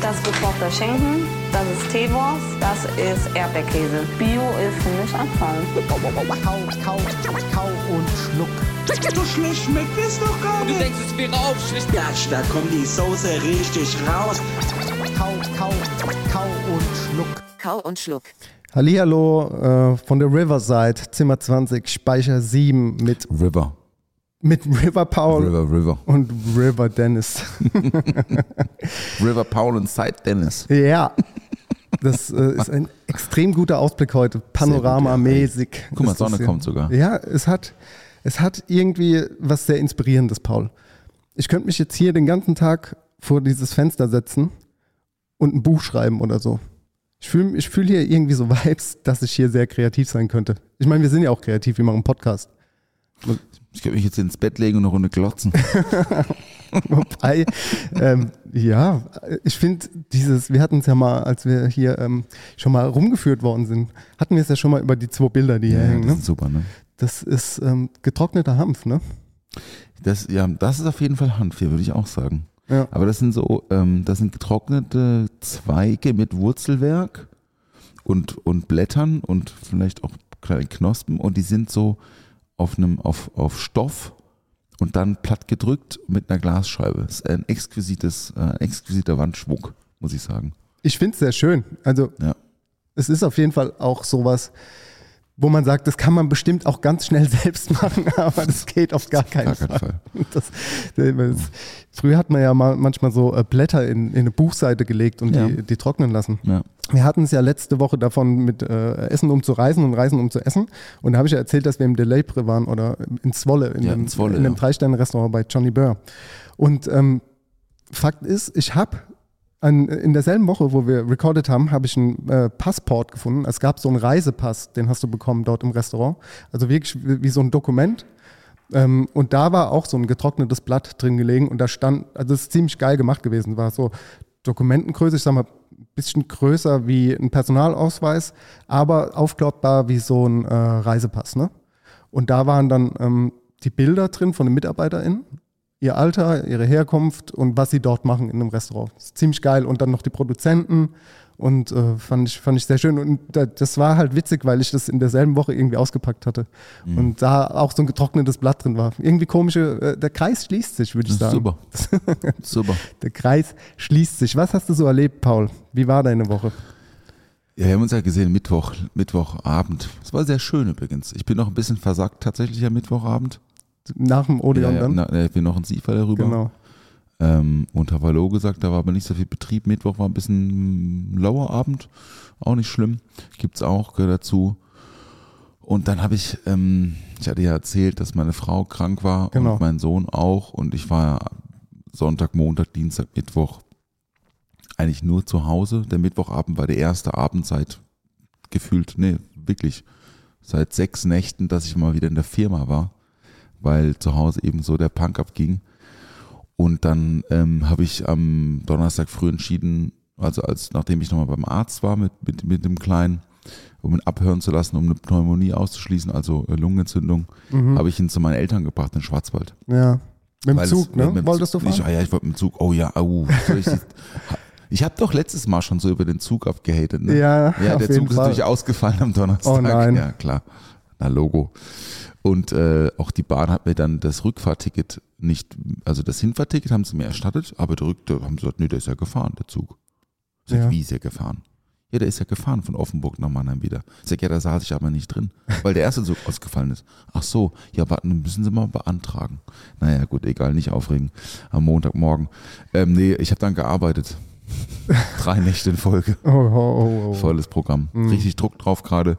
Das ist gekochter Schinken, das ist Teewurst, das ist Erdbeerkäse. Bio ist für mich Anfang. Kau, kau, kau und schluck. So schlecht schmeckt es doch gar Und du nicht. denkst, es wäre aufschlicht. Gatsch, da kommt die Soße richtig raus. Kau, kau, kau und schluck. Kau und Schluck. Hallihallo äh, von der Riverside, Zimmer 20, Speicher 7 mit, River. Mit River Paul River, River. und River Dennis. River Paul und Side Dennis. ja, das äh, ist ein extrem guter Ausblick heute, panoramamäßig. Guck mal, Sonne kommt sogar. Ja, es hat, es hat irgendwie was sehr Inspirierendes, Paul. Ich könnte mich jetzt hier den ganzen Tag vor dieses Fenster setzen und ein Buch schreiben oder so. Ich fühle ich fühl hier irgendwie so Vibes, dass ich hier sehr kreativ sein könnte. Ich meine, wir sind ja auch kreativ, wir machen einen Podcast. Ich könnte mich jetzt ins Bett legen und eine Runde glotzen. Wobei, ähm, ja, ich finde dieses, wir hatten es ja mal, als wir hier ähm, schon mal rumgeführt worden sind, hatten wir es ja schon mal über die zwei Bilder, die hier Ja, hängen. das Ne? ist super, ne? Das ist ähm, getrockneter Hanf, ne? Das, ja, das ist auf jeden Fall Hanf hier, würde ich auch sagen. Ja. Aber das sind so, ähm, das sind getrocknete Zweige mit Wurzelwerk und, und Blättern und vielleicht auch kleinen Knospen und die sind so auf einem, auf, auf Stoff und dann platt gedrückt mit einer Glasscheibe. Das ist ein exquisites, äh, exquisiter Wandschmuck, muss ich sagen. Ich finde es sehr schön. Also Ja. es ist auf jeden Fall auch sowas, wo man sagt, das kann man bestimmt auch ganz schnell selbst machen, aber das geht auf gar keinen Gar Fall. keinen Fall. Das, das, früher hat man ja mal, manchmal so äh, Blätter in, in eine Buchseite gelegt und Ja. die, die trocknen lassen. Ja. Wir hatten es ja letzte Woche davon mit äh, Essen um zu reisen und Reisen um zu essen. Und da habe ich ja erzählt, dass wir im Delabre waren oder in Zwolle, in Ja, einem, in Zwolle, in einem ja. Drei-Sterne-Restaurant bei Johnny Burr. Und ähm, Fakt ist, ich habe an, in derselben Woche, wo wir recorded haben, habe ich einen äh, Passport gefunden. Es gab so einen Reisepass, den hast du bekommen dort im Restaurant. Also wirklich wie, wie so ein Dokument. Ähm, und da war auch so ein getrocknetes Blatt drin gelegen und da stand, also das ist ziemlich geil gemacht gewesen, war so Dokumentengröße, ich sag mal, bisschen größer wie ein Personalausweis, aber aufklappbar wie so ein äh, Reisepass. Ne? Und da waren dann ähm, die Bilder drin von den MitarbeiterInnen, ihr Alter, ihre Herkunft und was sie dort machen in einem Restaurant. Ziemlich geil. Und dann noch die Produzenten und äh, fand, ich, fand ich sehr schön. Und da, das war halt witzig, weil ich das in derselben Woche irgendwie ausgepackt hatte. Mhm. Und da auch so ein getrocknetes Blatt drin war. Irgendwie komische, äh, der Kreis schließt sich, würde ich sagen. super. super. Der Kreis schließt sich. Was hast du so erlebt, Paul? Wie war deine Woche? Ja, wir haben uns ja gesehen Mittwoch, Mittwochabend. Es war sehr schön übrigens. Ich bin noch ein bisschen versackt tatsächlich am Mittwochabend. Nach dem Odeon ja, ja, dann? na, ich bin noch ein Siefer darüber. Genau. Ähm, und habe Hallo gesagt, da war aber nicht so viel Betrieb. Mittwoch war ein bisschen lauer Abend, auch nicht schlimm. Gibt's auch, gehört dazu. Und dann habe ich, ähm, ich hatte ja erzählt, dass meine Frau krank war Genau. und mein Sohn auch. Und ich war Sonntag, Montag, Dienstag, Mittwoch eigentlich nur zu Hause. Der Mittwochabend war der erste Abend seit gefühlt, nee, wirklich, seit sechs Nächten, dass ich mal wieder in der Firma war, weil zu Hause eben so der Punk abging. Und dann ähm, habe ich am Donnerstag früh entschieden, also als nachdem ich nochmal beim Arzt war mit, mit, mit dem Kleinen, um ihn abhören zu lassen, um eine Pneumonie auszuschließen, also äh, Lungenentzündung, Mhm. habe ich ihn zu meinen Eltern gebracht in Schwarzwald. Ja. Mit dem Weil Zug, es- ne? mit dem Wolltest Zug, du fahren? Ich, ah ja, ich wollte mit dem Zug. Oh ja, au. Ich ich habe doch letztes Mal schon so über den Zug abgehatet. Ne? Ja, ja der Zug ist natürlich ausgefallen am Donnerstag. Oh nein. Ja, klar. Na, Logo. Und äh, auch die Bahn hat mir dann das Rückfahrticket nicht, also das Hinfahrticket haben sie mir erstattet, aber der Rück, da haben sie gesagt, nee, der ist ja gefahren, der Zug. Sag, Ja. wie ist er gefahren? Ja, der ist ja gefahren von Offenburg nach Mannheim wieder. Ich sag, ja, da saß ich aber nicht drin, weil der erste Zug ausgefallen ist. Ach so, ja, warten, müssen Sie mal beantragen. Naja, gut, egal, nicht aufregen. Am Montagmorgen. Ähm, nee, ich habe dann gearbeitet. Drei Nächte in Folge. Oh, oh, oh, oh. Volles Programm. Mhm. Richtig Druck drauf gerade.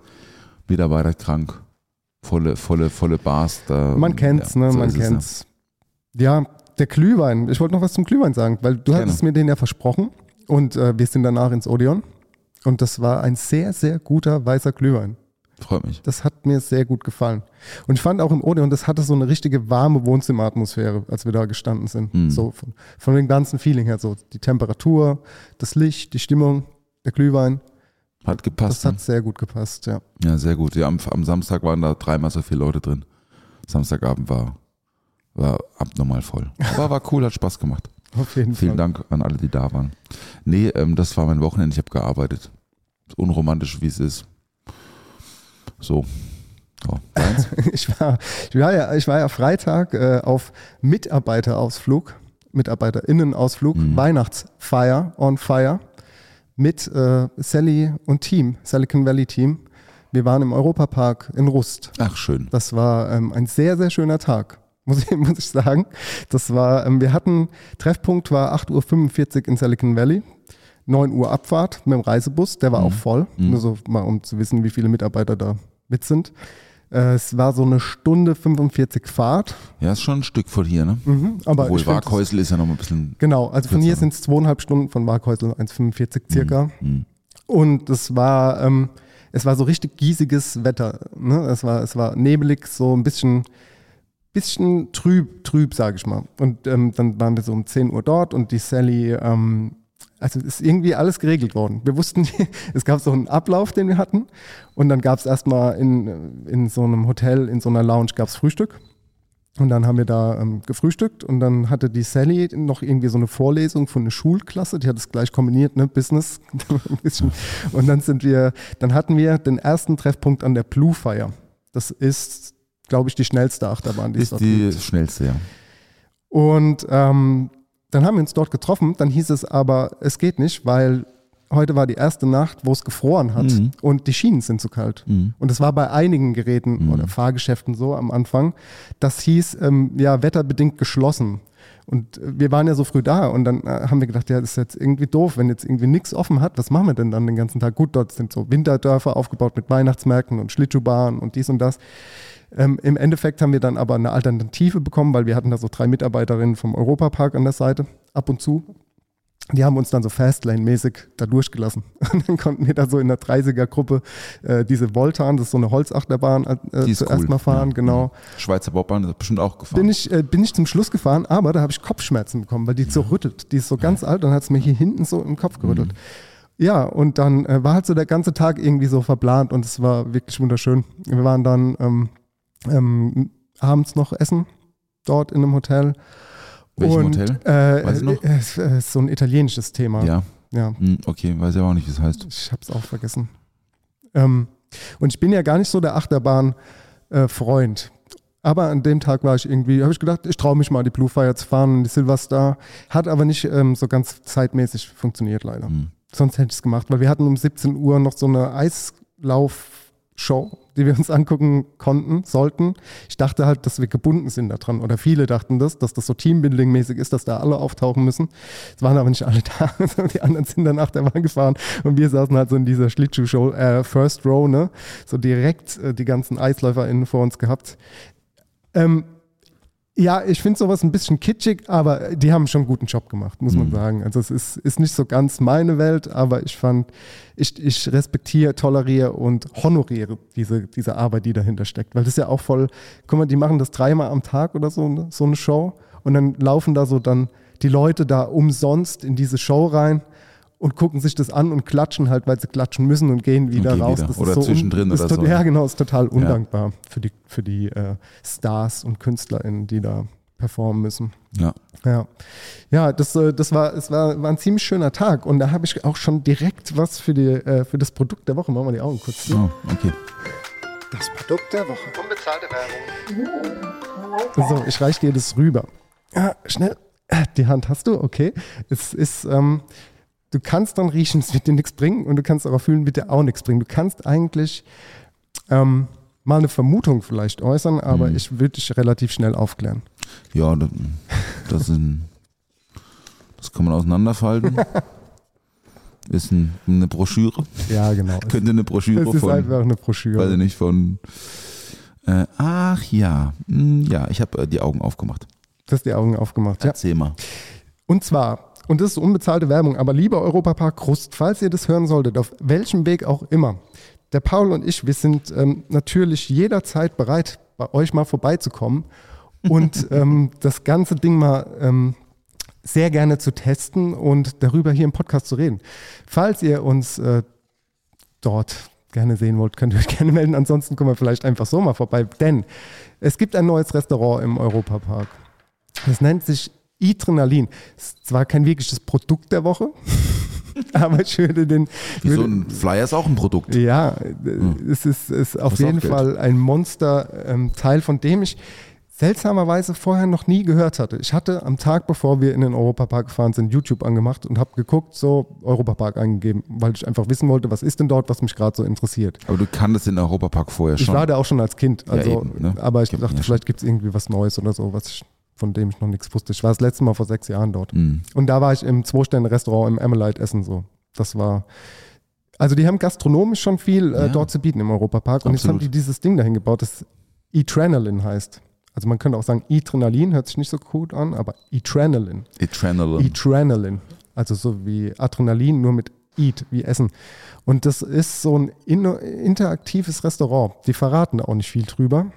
Mitarbeiter krank. Volle, volle, volle Bars. Da, Man kennt's, ja, ne? so Man es, ja. kennt's. Ja. der Glühwein. Ich wollte noch was zum Glühwein sagen, weil du Gerne. hattest mir den ja versprochen und äh, wir sind danach ins Odeon und das war ein sehr, sehr guter weißer Glühwein. Freut mich. Das hat mir sehr gut gefallen. Und ich fand auch im Odeon, das hatte so eine richtige warme Wohnzimmeratmosphäre, als wir da gestanden sind. Mhm. So von, von dem ganzen Feeling her, so die Temperatur, das Licht, die Stimmung, der Glühwein. Hat gepasst. Das hat sehr gut gepasst, ja. ne? Ja, sehr gut. Ja, am, am Samstag waren da dreimal so viele Leute drin. Samstagabend war, war abnormal voll. Aber war cool, hat Spaß gemacht. Auf jeden Vielen Fall. Dank an alle, die da waren. Nee, ähm, das war mein Wochenende. Ich habe gearbeitet. Unromantisch, wie es ist. So. Deins? Ich war, ich war, ja, ich war ja Freitag äh, auf Mitarbeiterausflug, MitarbeiterInnenausflug, Mhm. Weihnachtsfeier on Fire mit äh, Sally und Team, Silicon Valley Team. Wir waren im Europapark in Rust. Ach, schön. Das war ähm, ein sehr, sehr schöner Tag, muss ich, muss ich sagen. Das war, ähm, wir hatten, Treffpunkt war 8.45 Uhr in Silicon Valley. 9 Uhr Abfahrt mit dem Reisebus, der war auch voll. Mhm. Nur so mal, um zu wissen, wie viele Mitarbeiter da mit sind. Es war so eine Stunde 45 Fahrt. Ja, ist schon ein Stück von hier, ne? Mhm, aber Obwohl Waghäusel ist ja noch ein bisschen. Genau, also von hier kürzer. sind es zweieinhalb Stunden, von Waghäusel 1,45 circa. Mhm. Und es war, ähm, es war so richtig giesiges Wetter. Ne? Es, war, es war nebelig, so ein bisschen, bisschen trüb, trüb, sage ich mal. Und ähm, dann waren wir so um 10 Uhr dort und die Sally, ähm, also ist irgendwie alles geregelt worden. Wir wussten, es gab so einen Ablauf, den wir hatten. Und dann gab es erstmal in, in so einem Hotel, in so einer Lounge gab es Frühstück. Und dann haben wir da ähm, gefrühstückt und dann hatte die Sally noch irgendwie so eine Vorlesung von einer Schulklasse, die hat es gleich kombiniert, ne, Business ein bisschen. Und dann sind wir, dann hatten wir den ersten Treffpunkt an der Blue Fire. Das ist, glaube ich, die schnellste Achterbahn, die es Ist die schnellste, ja. Und ähm, dann haben wir uns dort getroffen, dann hieß es aber, es geht nicht, weil heute war die erste Nacht, wo es gefroren hat Mhm. und die Schienen sind zu kalt. Mhm. Und das war bei einigen Geräten Mhm. oder Fahrgeschäften so am Anfang. Das hieß, ähm, ja, wetterbedingt geschlossen. Und äh, wir waren ja so früh da und dann äh, haben wir gedacht, ja, das ist jetzt irgendwie doof, wenn jetzt irgendwie nichts offen hat, was machen wir denn dann den ganzen Tag? Gut, dort sind so Winterdörfer aufgebaut mit Weihnachtsmärkten und Schlittschuhbahnen und dies und das. Ähm, Im Endeffekt haben wir dann aber eine Alternative bekommen, weil wir hatten da so drei Mitarbeiterinnen vom Europapark an der Seite, ab und zu. Die haben uns dann so Fastlane-mäßig da durchgelassen. Und dann konnten wir da so in der 30er-Gruppe äh, diese Voltan, das ist so eine Holzachterbahn, äh, zuerst cool. mal fahren, Ja. genau. Schweizer Bobbahn ist bestimmt auch gefahren. Bin ich, äh, bin ich zum Schluss gefahren, aber da habe ich Kopfschmerzen bekommen, weil die so rüttelt. Die ist so ganz alt und hat es mir hier hinten so im Kopf gerüttelt. Mhm. Ja, und dann äh, war halt so der ganze Tag irgendwie so verplant und es war wirklich wunderschön. Wir waren dann ähm, ähm, abends noch essen, dort in einem Hotel. Welchem und, Hotel? Äh, Weißt du noch? äh, es äh, ist so ein italienisches Thema. Ja. ja. Hm, okay, weiß ja auch nicht, wie es heißt. Ich habe es auch vergessen. Ähm, und ich bin ja gar nicht so der Achterbahn-Freund. aber an dem Tag war ich irgendwie, habe ich gedacht, ich traue mich mal, die Blue Fire zu fahren und die Silverstar. Hat aber nicht ähm, so ganz zeitmäßig funktioniert, leider. Hm. Sonst hätte ich es gemacht, weil wir hatten um 17 Uhr noch so eine Eislauf-Show, die wir uns angucken konnten, sollten. Ich dachte halt, dass wir gebunden sind daran. Oder viele dachten das, dass das so Teambuilding-mäßig ist, dass da alle auftauchen müssen. Es waren aber nicht alle da. die anderen sind dann Achterbahn gefahren und wir saßen halt so in dieser Schlittschuh-Show, äh, First Row, ne? So direkt äh, die ganzen EisläuferInnen vor uns gehabt. Ähm, ja, ich finde sowas ein bisschen kitschig, aber die haben schon einen guten Job gemacht, muss man Mhm. sagen. Also es ist, ist nicht so ganz meine Welt, aber ich fand, ich, ich respektiere, toleriere und honoriere diese, diese Arbeit, die dahinter steckt. Weil das ist ja auch voll, guck mal, die machen das dreimal am Tag oder so, ne, so eine Show und dann laufen da so dann die Leute da umsonst in diese Show rein und gucken sich das an und klatschen halt, weil sie klatschen müssen und gehen wieder gehen raus. wieder. Das Oder ist so zwischendrin oder so. Ja, genau, ist total undankbar für die, für die äh, Stars und KünstlerInnen, die da performen müssen. Ja. Ja, ja das, äh, das war, es war, war ein ziemlich schöner Tag und da habe ich auch schon direkt was für, die, äh, für das Produkt der Woche. Machen wir die Augen kurz zu. Oh, okay. Das Produkt der Woche. Unbezahlte Werbung. So, ich reiche dir das rüber. Ja, schnell. Die Hand hast du, okay. Es ist, ähm, du kannst dann riechen, es wird dir nichts bringen und du kannst aber fühlen, wird dir auch nichts bringen. Du kannst eigentlich ähm, mal eine Vermutung vielleicht äußern, aber Mhm. ich würde dich relativ schnell aufklären. Ja, das, das sind. Das kann man auseinanderfalten. Ist ein, eine Broschüre. Ja, genau. Könnte eine Broschüre Es ist von, einfach eine Broschüre. weiß ich nicht, von Äh, ach ja, Hm, ja, ich habe äh, die Augen aufgemacht. Du hast die Augen aufgemacht. Ja. Erzähl mal. Und zwar, und das ist unbezahlte Werbung, aber lieber Europapark Krust, falls ihr das hören solltet, auf welchem Weg auch immer, der Paul und ich, wir sind ähm, natürlich jederzeit bereit, bei euch mal vorbeizukommen und ähm, das ganze Ding mal ähm, sehr gerne zu testen und darüber hier im Podcast zu reden. Falls ihr uns äh, dort gerne sehen wollt, könnt ihr euch gerne melden. Ansonsten kommen wir vielleicht einfach so mal vorbei. Denn es gibt ein neues Restaurant im Europapark. Das nennt sich Adrenalin. Ist zwar kein wirkliches Produkt der Woche, aber ich würde den. Wie so würde- ein Flyer ist auch ein Produkt. ja, es ist, ist auf jeden Geld. Fall ein Monster-Teil, von dem ich seltsamerweise vorher noch nie gehört hatte. Ich hatte am Tag, bevor wir in den Europapark gefahren sind, YouTube angemacht und habe geguckt, so Europapark eingegeben, weil ich einfach wissen wollte, was ist denn dort, was mich gerade so interessiert. Aber du kanntest den Europapark vorher Ich schon. war da auch schon als Kind, Ja, also, eben, ne? aber ich man dachte, ja vielleicht gibt es irgendwie was Neues oder so, was ich, von dem ich noch nichts wusste. Ich war das letzte Mal vor sechs Jahren dort. Mhm. Und da war ich im Zwei-Sterne-Restaurant im Amelite essen so. Das war. Also die haben gastronomisch schon viel äh, Ja. dort zu bieten im Europapark. Und jetzt haben Absolut. die dieses Ding dahin gebaut, das Adrenalin heißt. Also man könnte auch sagen Adrenalin, hört sich nicht so gut an, aber Adrenalin. Adrenaline. Adrenalin. Also so wie Adrenalin, nur mit Eat, wie Essen. Und das ist so ein interaktives Restaurant. Die verraten da auch nicht viel drüber.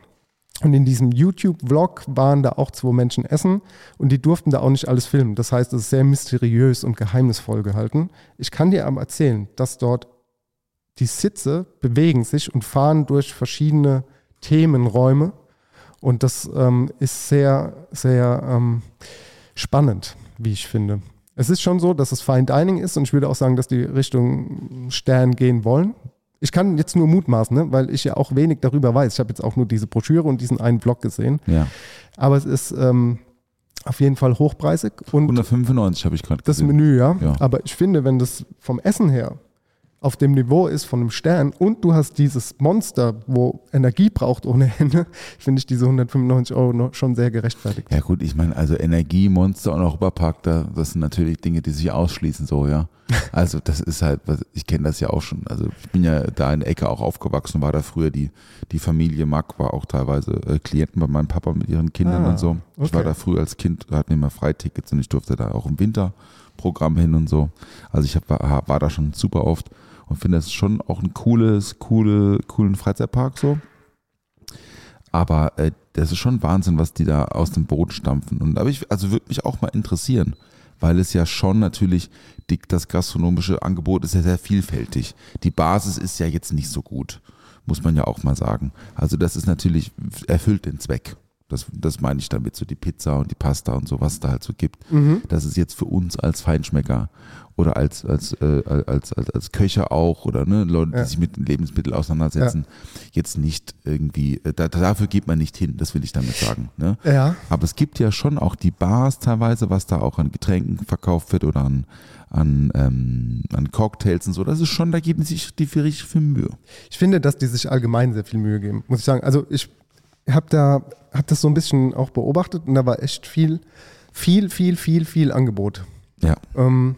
Und in diesem YouTube-Vlog waren da auch zwei Menschen essen und die durften da auch nicht alles filmen. Das heißt, es ist sehr mysteriös und geheimnisvoll gehalten. Ich kann dir aber erzählen, dass dort die Sitze bewegen sich und fahren durch verschiedene Themenräume. Und das ähm, ist sehr, sehr ähm, spannend, wie ich finde. Es ist schon so, dass es Fine Dining ist und ich würde auch sagen, dass die Richtung Stern gehen wollen. Ich kann jetzt nur mutmaßen, ne? weil ich ja auch wenig darüber weiß. Ich habe jetzt auch nur diese Broschüre und diesen einen Blog gesehen. Ja. Aber es ist ähm, auf jeden Fall hochpreisig und 195 habe ich gerade das gesehen. Menü, ja. Ja. Aber ich finde, wenn das vom Essen her auf dem Niveau ist von einem Stern und du hast dieses Monster, wo Energie braucht ohne Ende, finde ich diese 195 Euro schon sehr gerechtfertigt. Ja gut, ich meine, also Energiemonster und Europapark, da, das sind natürlich Dinge, die sich ausschließen so, ja. Also das ist halt, ich kenne das ja auch schon. Also ich bin ja da in der Ecke auch aufgewachsen, war da früher die, die Familie Mack, war auch teilweise äh, Klienten bei meinem Papa mit ihren Kindern Ah, und so. Ich war okay. da früher als Kind, da hatten wir immer Freitickets und ich durfte da auch im Winterprogramm hin und so. Also ich hab, war, war da schon super oft und finde das schon auch ein cooles, coole, coolen Freizeitpark so. Aber äh, das ist schon Wahnsinn, was die da aus dem Boden stampfen. Und aber ich, also würde mich auch mal interessieren, weil es ja schon natürlich, die, das gastronomische Angebot ist ja sehr vielfältig. Die Basis ist ja jetzt nicht so gut, muss man ja auch mal sagen. Also das ist natürlich, erfüllt den Zweck. Das, das meine ich damit, so die Pizza und die Pasta und so, was es da halt so gibt. Das ist jetzt für uns als Feinschmecker oder als, als, äh, als, als, als Köcher auch oder ne, Leute, die Ja. sich mit Lebensmitteln auseinandersetzen, jetzt nicht irgendwie, äh, da, dafür geht man nicht hin, das will ich damit sagen. Ne? Ja. Aber es gibt ja schon auch die Bars teilweise, was da auch an Getränken verkauft wird oder an, an, ähm, an Cocktails und so. Das ist schon, da geben sich die für richtig viel Mühe. Ich finde, dass die sich allgemein sehr viel Mühe geben, muss ich sagen. Also ich habe da, habe das so ein bisschen auch beobachtet und da war echt viel, viel, viel, viel, viel Angebot. Ja. Ähm,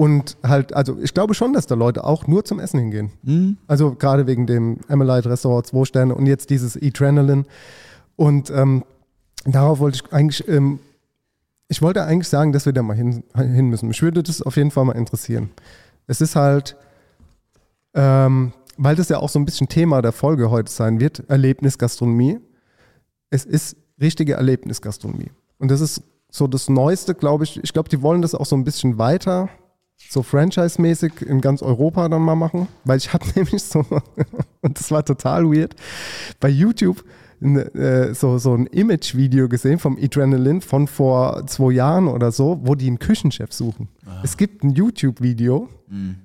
und halt, also ich glaube schon, dass da Leute auch nur zum Essen hingehen. Mhm. Also gerade wegen dem Emelite Restaurant 2 Sterne und jetzt dieses Adrenaline. Und ähm, darauf wollte ich eigentlich, ähm, ich wollte eigentlich sagen, dass wir da mal hin, hin müssen. Mich würde das auf jeden Fall mal interessieren. Es ist halt, ähm, weil das ja auch so ein bisschen Thema der Folge heute sein wird, Erlebnisgastronomie. Es ist richtige Erlebnisgastronomie. Und das ist so das Neueste, glaube ich. Ich glaube, die wollen das auch so ein bisschen weiter, so franchise-mäßig in ganz Europa dann mal machen. Weil ich habe nämlich so, und das war total weird, bei YouTube äh, so, so ein Image-Video gesehen vom Adrenaline von vor zwei Jahren oder so, wo die einen Küchenchef suchen. Es gibt ein YouTube-Video,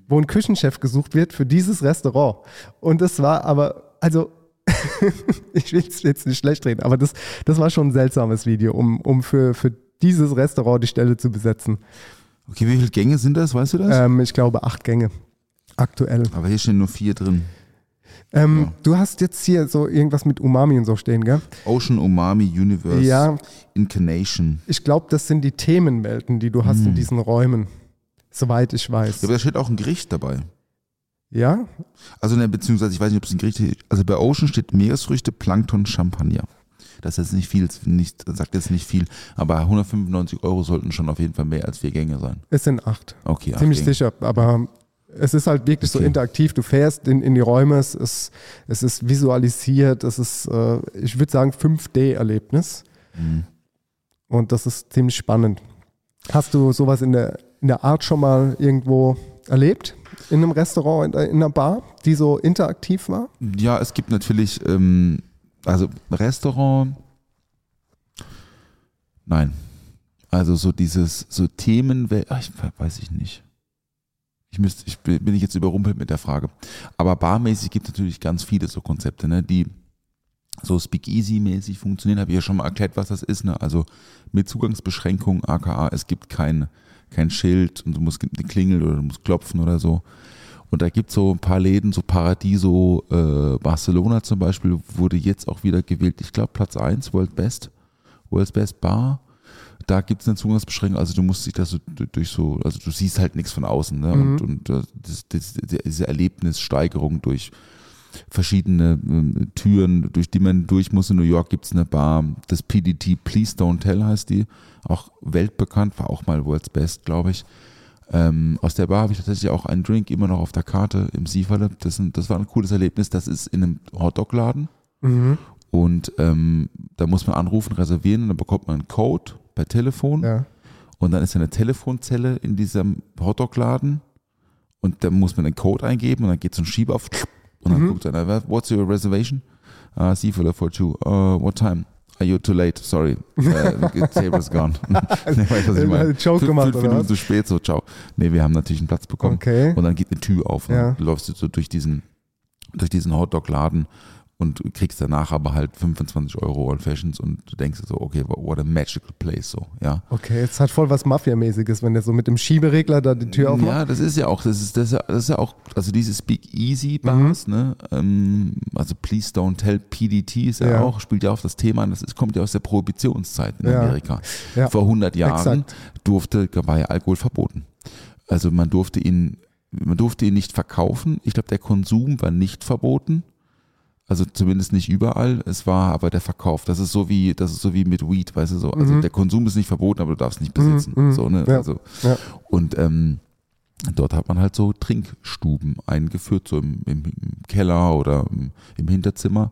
wo ein Küchenchef gesucht wird für dieses Restaurant. Und das war aber, also ich will es jetzt nicht schlecht reden, aber das, das war schon ein seltsames Video, um, um für, für dieses Restaurant die Stelle zu besetzen. Okay, wie viele Gänge sind das, weißt du das? Ähm, ich glaube acht Gänge aktuell. Aber hier stehen nur vier drin. Ähm, Ja. Du hast jetzt hier so irgendwas mit Umami und so stehen, gell? Ocean Umami Universe Ja. Incarnation. Ich glaube, das sind die Themenwelten, die du hast in diesen Räumen, soweit ich weiß. Ja, aber da steht auch ein Gericht dabei. Ja? Also ne, beziehungsweise ich weiß nicht, ob es ein Gericht ist. Also bei Ocean steht Meeresfrüchte, Plankton, Champagner. Das ist jetzt nicht viel, nicht, sagt jetzt nicht viel, aber 195 Euro sollten schon auf jeden Fall mehr als vier Gänge sein. Es sind acht. Okay, acht Ziemlich Gänge. sicher, aber es ist halt wirklich so Okay. interaktiv. Du fährst in, in die Räume, es ist, es ist visualisiert, es ist, äh, ich würde sagen, 5D-Erlebnis. Mhm. Und das ist ziemlich spannend. Hast du sowas in der, in der Art schon mal irgendwo erlebt? In einem Restaurant, in einer Bar, die so interaktiv war? Ja, es gibt natürlich, ähm, also Restaurant, nein. Also so dieses, so Themen, ach, ich weiß ich nicht. Ich müsste, ich bin ich jetzt überrumpelt mit der Frage. Aber barmäßig gibt es natürlich ganz viele so Konzepte, ne, die so Speakeasy-mäßig funktionieren. Habe ich ja schon mal erklärt, was das ist. Ne? Also mit Zugangsbeschränkungen, aka es gibt kein, kein Schild und du musst klingeln oder du musst klopfen oder so. Und da gibt es so ein paar Läden, so Paradiso, äh, Barcelona zum Beispiel, wurde jetzt auch wieder gewählt. Ich glaube Platz 1, World Best, World's Best Bar. Da gibt es eine Zugangsbeschränkung, also du musst dich da so du- durch so, also du siehst halt nichts von außen. Ne? Und, und äh, das, das, diese Erlebnissteigerung durch verschiedene ähm, Türen, durch die man durch muss. In New York gibt es eine Bar, das PDT Please Don't Tell heißt die, auch weltbekannt, war auch mal World's Best, glaube ich. Ähm, aus der Bar habe ich tatsächlich auch einen Drink immer noch auf der Karte im Sieferle. Das, das war ein cooles Erlebnis. Das ist in einem Hotdog-Laden und ähm, da muss man anrufen, reservieren und dann bekommt man einen Code per Telefon Ja. und dann ist eine Telefonzelle in diesem Hotdog-Laden und da muss man den Code eingeben und dann geht so ein Schieber auf und dann guckt einer, what's your reservation? Uh, Seafood for two. Uh, what time? Are you too late? Sorry. The table's gone. nee, weißt was ich meine? Joke Fünf- gemacht, fünf Minuten was? zu spät, so ciao. Nee, wir haben natürlich einen Platz bekommen. Okay. Und dann geht eine Tür auf und Ja. läufst du so durch diesen, durch diesen Hotdog-Laden und kriegst danach aber halt 25 Euro Old Fashions und du denkst dir so, okay, what a magical place, so, ja. Okay, jetzt hat voll was Mafia-mäßiges, wenn der so mit dem Schieberegler da die Tür aufmacht. Ja, das ist ja auch, das ist, das ist, ja, das ist ja auch, also diese Speak-Easy-Bars, ne, ähm, also Please Don't Tell PDT ist ja, Ja. auch, spielt ja auf das Thema an, das ist, kommt ja aus der Prohibitionszeit in Ja. Amerika. Vor 100 Jahren Exakt. durfte, war ja Alkohol verboten. Also man durfte ihn, man durfte ihn nicht verkaufen. Ich glaube, der Konsum war nicht verboten. Also zumindest nicht überall. Es war aber der Verkauf. Das ist so wie, das ist so wie mit Weed, weißt du so. Also der Konsum ist nicht verboten, aber du darfst nicht besitzen. So, ne? Mhm, Ja. Also, Ja. und ähm, dort hat man halt so Trinkstuben eingeführt, so im, im, im Keller oder im, im Hinterzimmer.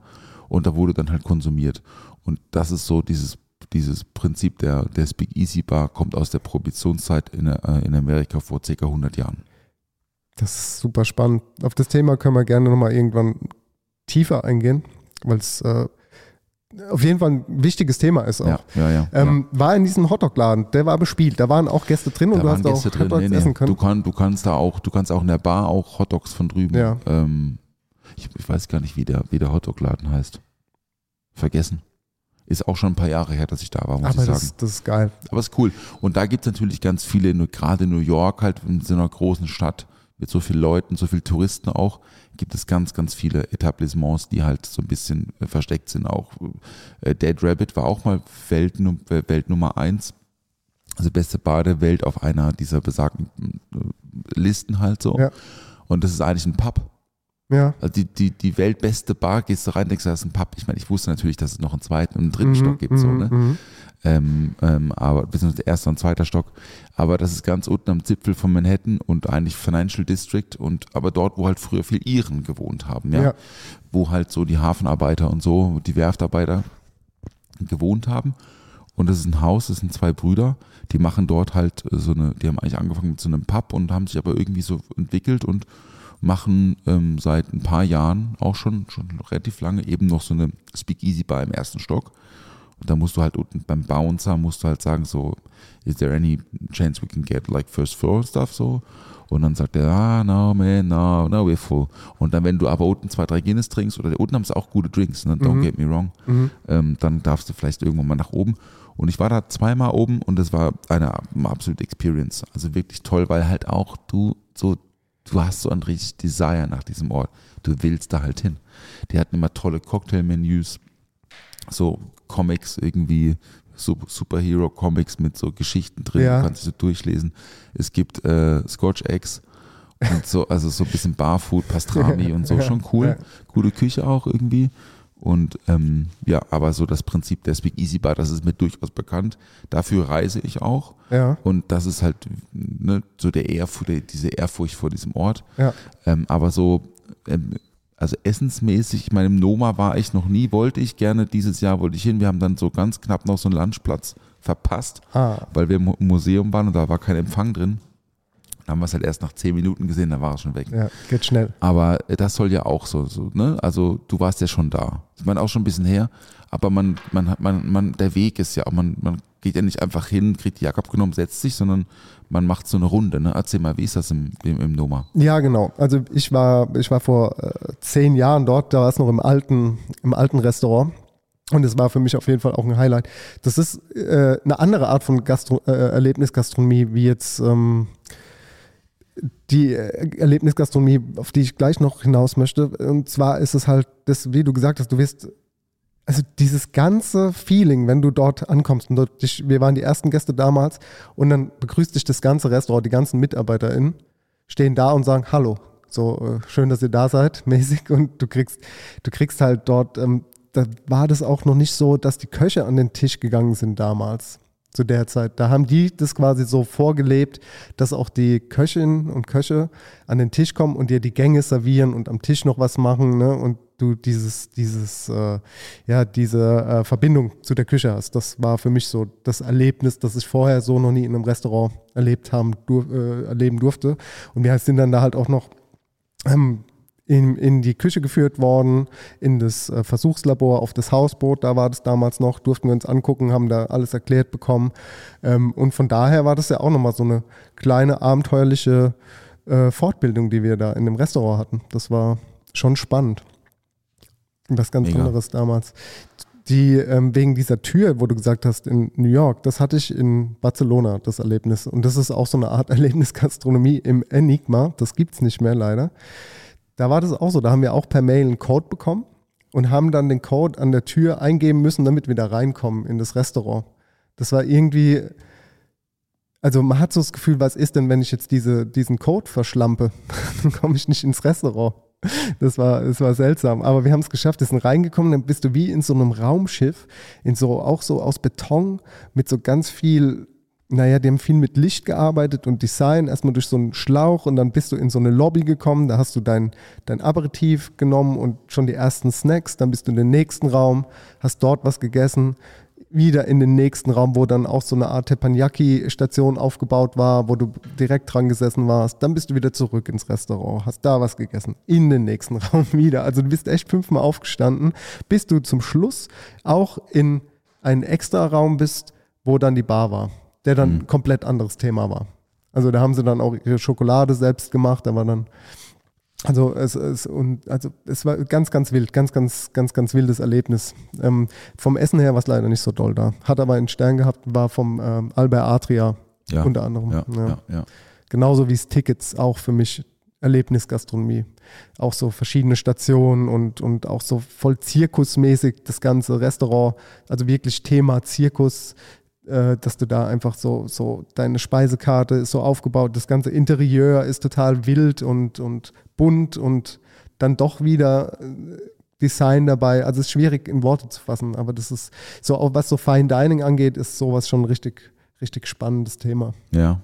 Und da wurde dann halt konsumiert. Und das ist so dieses, dieses Prinzip der, der Speak Easy Bar kommt aus der Prohibitionszeit in, äh, in Amerika vor ca. 100 Jahren. Das ist super spannend. Auf das Thema können wir gerne nochmal irgendwann tiefer eingehen, weil es äh, auf jeden Fall ein wichtiges Thema ist auch. Ja, ja, ja. Ähm, War in diesem Hotdog-Laden, der war bespielt, da waren auch Gäste drin und da du waren hast auch Gäste drin. Hotdogs Nee, nee. essen können. Du, kann, du kannst da auch, du kannst auch in der Bar auch Hotdogs von drüben. Ähm, ich, ich weiß gar nicht, wie der, wie der Hotdog-Laden heißt. Vergessen. Ist auch schon ein paar Jahre her, dass ich da war, muss Aber ich sagen. das, das ist geil. Aber ist cool. Und da gibt es natürlich ganz viele, gerade New York, halt in so einer großen Stadt mit so vielen Leuten, so vielen Touristen auch, gibt es ganz, ganz viele Etablissements, die halt so ein bisschen äh, versteckt sind. Auch äh, Dead Rabbit war auch mal Weltnum äh, Welt Nummer eins. Also beste Bar der Welt auf einer dieser besagten Listen halt so. Ja. Und das ist eigentlich ein Pub. Ja. Also die, die, die weltbeste Bar, gehst du rein, denkst du, das ist ein Pub. Ich meine, ich wusste natürlich, dass es noch einen zweiten und einen dritten Mhm, Stock gibt, so, mhm, ne? mhm. ähm, ähm, aber beziehungsweise erster und zweiter Stock. Aber das ist ganz unten am Zipfel von Manhattan und eigentlich Financial District und aber dort, wo halt früher viel Iren gewohnt haben, ja, Ja. wo halt so die Hafenarbeiter und so, die Werftarbeiter gewohnt haben. Und das ist ein Haus, das sind zwei Brüder, die machen dort halt so eine, die haben eigentlich angefangen mit so einem Pub und haben sich aber irgendwie so entwickelt und machen ähm, seit ein paar Jahren auch schon, schon relativ lange eben noch so eine Speakeasy Bar im ersten Stock. Und da musst du halt unten beim Bouncer musst du halt sagen so, is there any chance we can get like first floor stuff so? Und dann sagt er, ah, no man, no, no, we're full. Und dann, wenn du aber unten zwei, drei Guinness trinkst, oder unten haben sie auch gute Drinks, ne? don't get me wrong, ähm, dann darfst du vielleicht irgendwann mal nach oben. Und ich war da zweimal oben und es war eine absolute Experience. Also wirklich toll, weil halt auch du so, du hast so ein richtig Desire nach diesem Ort. Du willst da halt hin. Die hatten immer tolle Cocktailmenüs, so Comics irgendwie, so Superhero-Comics mit so Geschichten drin, Ja. du kannst so durchlesen. Es gibt äh, Scotch Eggs Und so, also so ein bisschen Barfood, Pastrami und so, schon cool. Gute Küche auch irgendwie. Und ähm, ja, aber so das Prinzip der Speak Easy Bar, das ist mir durchaus bekannt. Dafür reise ich auch. Ja. Und das ist halt ne, so der Ehrfurcht, diese Ehrfurcht vor diesem Ort. Ja. Ähm, aber so, ähm, also essensmäßig, ich meine, im Noma war ich noch nie, wollte ich gerne, dieses Jahr wollte ich hin. Wir haben dann so ganz knapp noch so einen Lunchplatz verpasst, Ah, weil wir im Museum waren und da war kein Empfang drin. Dann haben wir es halt erst nach zehn Minuten gesehen, dann war es schon weg. ja, geht schnell. Aber äh, das soll ja auch so, so, ne? Also du warst ja schon da. Ich meine auch schon ein bisschen her, aber man, man hat, man, man, der Weg ist ja auch, man, man geht ja nicht einfach hin, kriegt die Jacke abgenommen, setzt sich, sondern man macht so eine Runde, ne? Erzähl mal, wie ist das im, im, im Noma? Ja, genau. Also ich war, ich war vor äh, zehn Jahren dort, da war es noch im alten, im alten Restaurant. Und es war für mich auf jeden Fall auch ein Highlight. Das ist äh, eine andere Art von Gastro äh, Erlebnisgastronomie, wie jetzt ähm, die äh, Erlebnisgastronomie, auf die ich gleich noch hinaus möchte. Und zwar ist es halt, das, wie du gesagt hast, du wirst, also dieses ganze Feeling, wenn du dort ankommst, und dort, dich, wir waren die ersten Gäste damals, und dann begrüßt dich das ganze Restaurant, die ganzen MitarbeiterInnen, stehen da und sagen Hallo. So äh, schön, dass ihr da seid, mäßig. Und du kriegst, du kriegst halt dort, ähm, da war das auch noch nicht so, dass die Köche an den Tisch gegangen sind damals, zu der Zeit. Da haben die das quasi so vorgelebt, dass auch die Köchinnen und Köche an den Tisch kommen und dir die Gänge servieren und am Tisch noch was machen, ne? Und du dieses, dieses, äh, ja, diese äh, Verbindung zu der Küche hast. Das war für mich so das Erlebnis, das ich vorher so noch nie in einem Restaurant erlebt haben, dur äh, erleben durfte. Und wir sind dann da halt auch noch ähm, in, in die Küche geführt worden, in das äh, Versuchslabor auf das Hausboot, da war das damals noch, durften wir uns angucken, haben da alles erklärt bekommen. Ähm, und von daher war das ja auch nochmal so eine kleine abenteuerliche äh, Fortbildung, die wir da in dem Restaurant hatten. Das war schon spannend. Was ganz Mega. anderes damals. Die, ähm, wegen dieser Tür, wo du gesagt hast, in New York, das hatte ich in Barcelona, das Erlebnis. Und das ist auch so eine Art Erlebnisgastronomie im Enigma. Das gibt es nicht mehr leider. Da war das auch so. Da haben wir auch per Mail einen Code bekommen und haben dann den Code an der Tür eingeben müssen, damit wir da reinkommen in das Restaurant. Das war irgendwie, also man hat so das Gefühl, was ist denn, wenn ich jetzt diese, diesen Code verschlampe? dann komme ich nicht ins Restaurant. Das war, das war seltsam. Aber wir haben es geschafft, wir sind reingekommen, dann bist du wie in so einem Raumschiff, in so, auch so aus Beton, mit so ganz viel, naja, die haben viel mit Licht gearbeitet und Design, erstmal durch so einen Schlauch und dann bist du in so eine Lobby gekommen, da hast du dein, dein Aperitif genommen und schon die ersten Snacks, dann bist du in den nächsten Raum, hast dort was gegessen, wieder in den nächsten Raum, wo dann auch so eine Art Teppanyaki-Station aufgebaut war, wo du direkt dran gesessen warst. Dann bist du wieder zurück ins Restaurant, hast da was gegessen, in den nächsten Raum wieder. Also du bist echt fünfmal aufgestanden, bis du zum Schluss auch in einen extra Raum bist, wo dann die Bar war, der dann ein komplett anderes Thema war. Also da haben sie dann auch ihre Schokolade selbst gemacht, da war dann also es, es, und, also es war ganz, ganz wild, ganz, ganz, ganz, ganz wildes Erlebnis. Ähm, vom Essen her war es leider nicht so doll da. Hat aber einen Stern gehabt, war vom ähm, Albert Atria Ja. unter anderem. Ja. ja, ja. Genauso wie es Tickets auch für mich Erlebnisgastronomie. Auch so verschiedene Stationen und, und auch so voll zirkusmäßig das ganze Restaurant. Also wirklich Thema Zirkus, äh, dass du da einfach so, so deine Speisekarte ist so aufgebaut. Das ganze Interieur ist total wild und, und bunt und dann doch wieder äh, Design dabei. Also es ist schwierig in Worte zu fassen, aber das ist so, was so Fine Dining angeht, ist sowas schon richtig, richtig spannendes Thema. ja.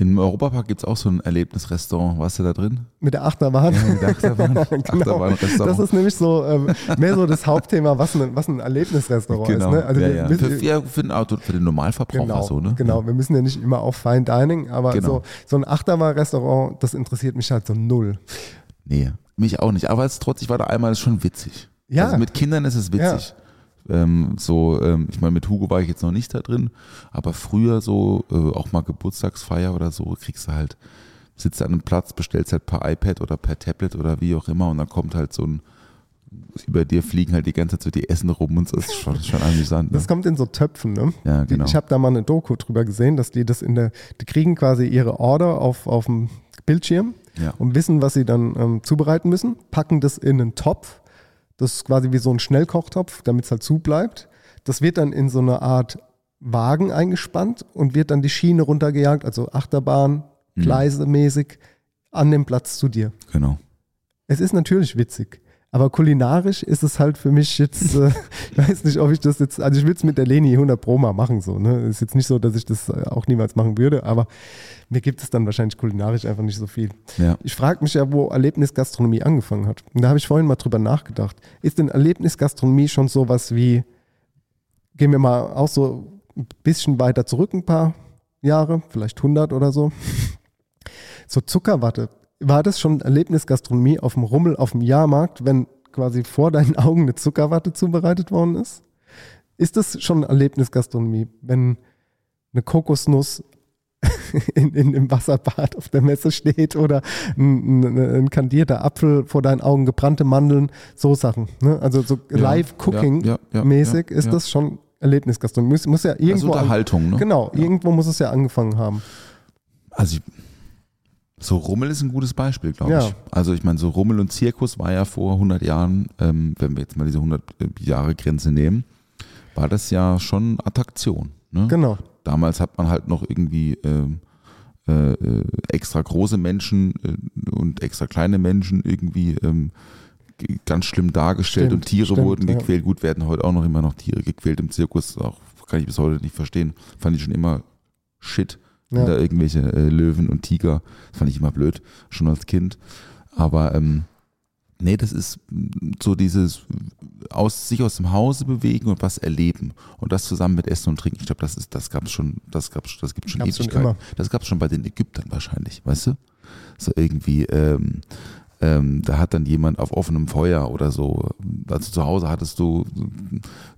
Im Europapark gibt es auch so ein Erlebnisrestaurant. Warst du da drin? Mit der Achterbahn. Ja, mit der Achterbahn. genau. Achterbahnrestaurant. Das ist nämlich so ähm, mehr so das Hauptthema, was ein, was ein Erlebnisrestaurant genau. ist. Ne? Also ja, ja. müssen- Für, ja, für, den Auto, für den Normalverbraucher genau, so, ne? genau, wir müssen ja nicht immer auf Fine Dining, aber Genau. so, so ein Achterbahn-Restaurant, das interessiert mich halt so null. Nee, mich auch nicht. Aber es trotzdem, war da einmal, ist schon witzig. Ja. Also mit Kindern ist es witzig. Ähm, so, ähm, ich meine, mit Hugo war ich jetzt noch nicht da drin, aber früher so, äh, auch mal Geburtstagsfeier oder so, kriegst du halt, sitzt an einem Platz, bestellst halt per iPad oder per Tablet oder wie auch immer und dann kommt halt so ein, über dir fliegen halt die ganze Zeit so die Essen rum und das ist schon, schon amüsant. Ne? Das kommt in so Töpfen, ne? Ja, genau. Ich habe da mal eine Doku drüber gesehen, dass die das in der, die kriegen quasi ihre Order auf, auf dem Bildschirm Ja. und wissen, was sie dann ähm, zubereiten müssen, packen das in einen Topf. Das ist quasi wie so ein Schnellkochtopf, damit es halt zu bleibt. Das wird dann in so eine Art Wagen eingespannt und wird dann die Schiene runtergejagt, also Achterbahn, Mhm. Gleise mäßig, an dem Platz zu dir. Genau. Es ist natürlich witzig. Aber kulinarisch ist es halt für mich jetzt, äh, ich weiß nicht, ob ich das jetzt, also ich will es mit der Leni 100 Pro mal machen, so, ne? Ist jetzt nicht so, dass ich das äh, auch niemals machen würde, aber mir gibt es dann wahrscheinlich kulinarisch einfach nicht so viel. Ja. Ich frage mich ja, wo Erlebnisgastronomie angefangen hat. Und da habe ich vorhin mal drüber nachgedacht. Ist denn Erlebnisgastronomie schon sowas wie, gehen wir mal auch so ein bisschen weiter zurück, ein paar Jahre, vielleicht 100 oder so. So Zuckerwatte. War das schon Erlebnisgastronomie auf dem Rummel, auf dem Jahrmarkt, wenn quasi vor deinen Augen eine Zuckerwatte zubereitet worden ist? Ist das schon Erlebnisgastronomie, wenn eine Kokosnuss in, in, im Wasserbad auf der Messe steht oder ein, ein, ein kandierter Apfel vor deinen Augen, gebrannte Mandeln, so Sachen. Ne? Also so Ja, Live-Cooking-mäßig ja, ja, ist das schon Erlebnisgastronomie. Muss, muss ja Also irgendwo an- Unterhaltung, ne? Genau, irgendwo muss es ja angefangen haben. Also ich, so Rummel ist ein gutes Beispiel, glaube Ja. ich. Also ich meine, so Rummel und Zirkus war ja vor 100 Jahren, ähm, wenn wir jetzt mal diese 100 Jahre Grenze nehmen, war das ja schon Attraktion. Ne? Genau. Damals hat man halt noch irgendwie ähm, äh, äh, extra große Menschen äh, und extra kleine Menschen irgendwie ähm, ganz schlimm dargestellt Stimmt, und Tiere stimmt, wurden ja. gequält. Gut, werden heute auch noch immer noch Tiere gequält im Zirkus. Auch kann ich bis heute nicht verstehen. Fand ich schon immer shit. Ja. Da irgendwelche äh, Löwen und Tiger. Das fand ich immer blöd, schon als Kind. Aber ähm, nee, das ist mm, so dieses aus sich aus dem Hause bewegen und was erleben. Und das zusammen mit Essen und Trinken. Ich glaube, das ist, das gab's schon, das gab's, das gibt schon Ewigkeiten. Das gab's schon bei den Ägyptern wahrscheinlich, weißt du? So irgendwie, ähm, ähm, da hat dann jemand auf offenem Feuer oder so, also zu Hause hattest du,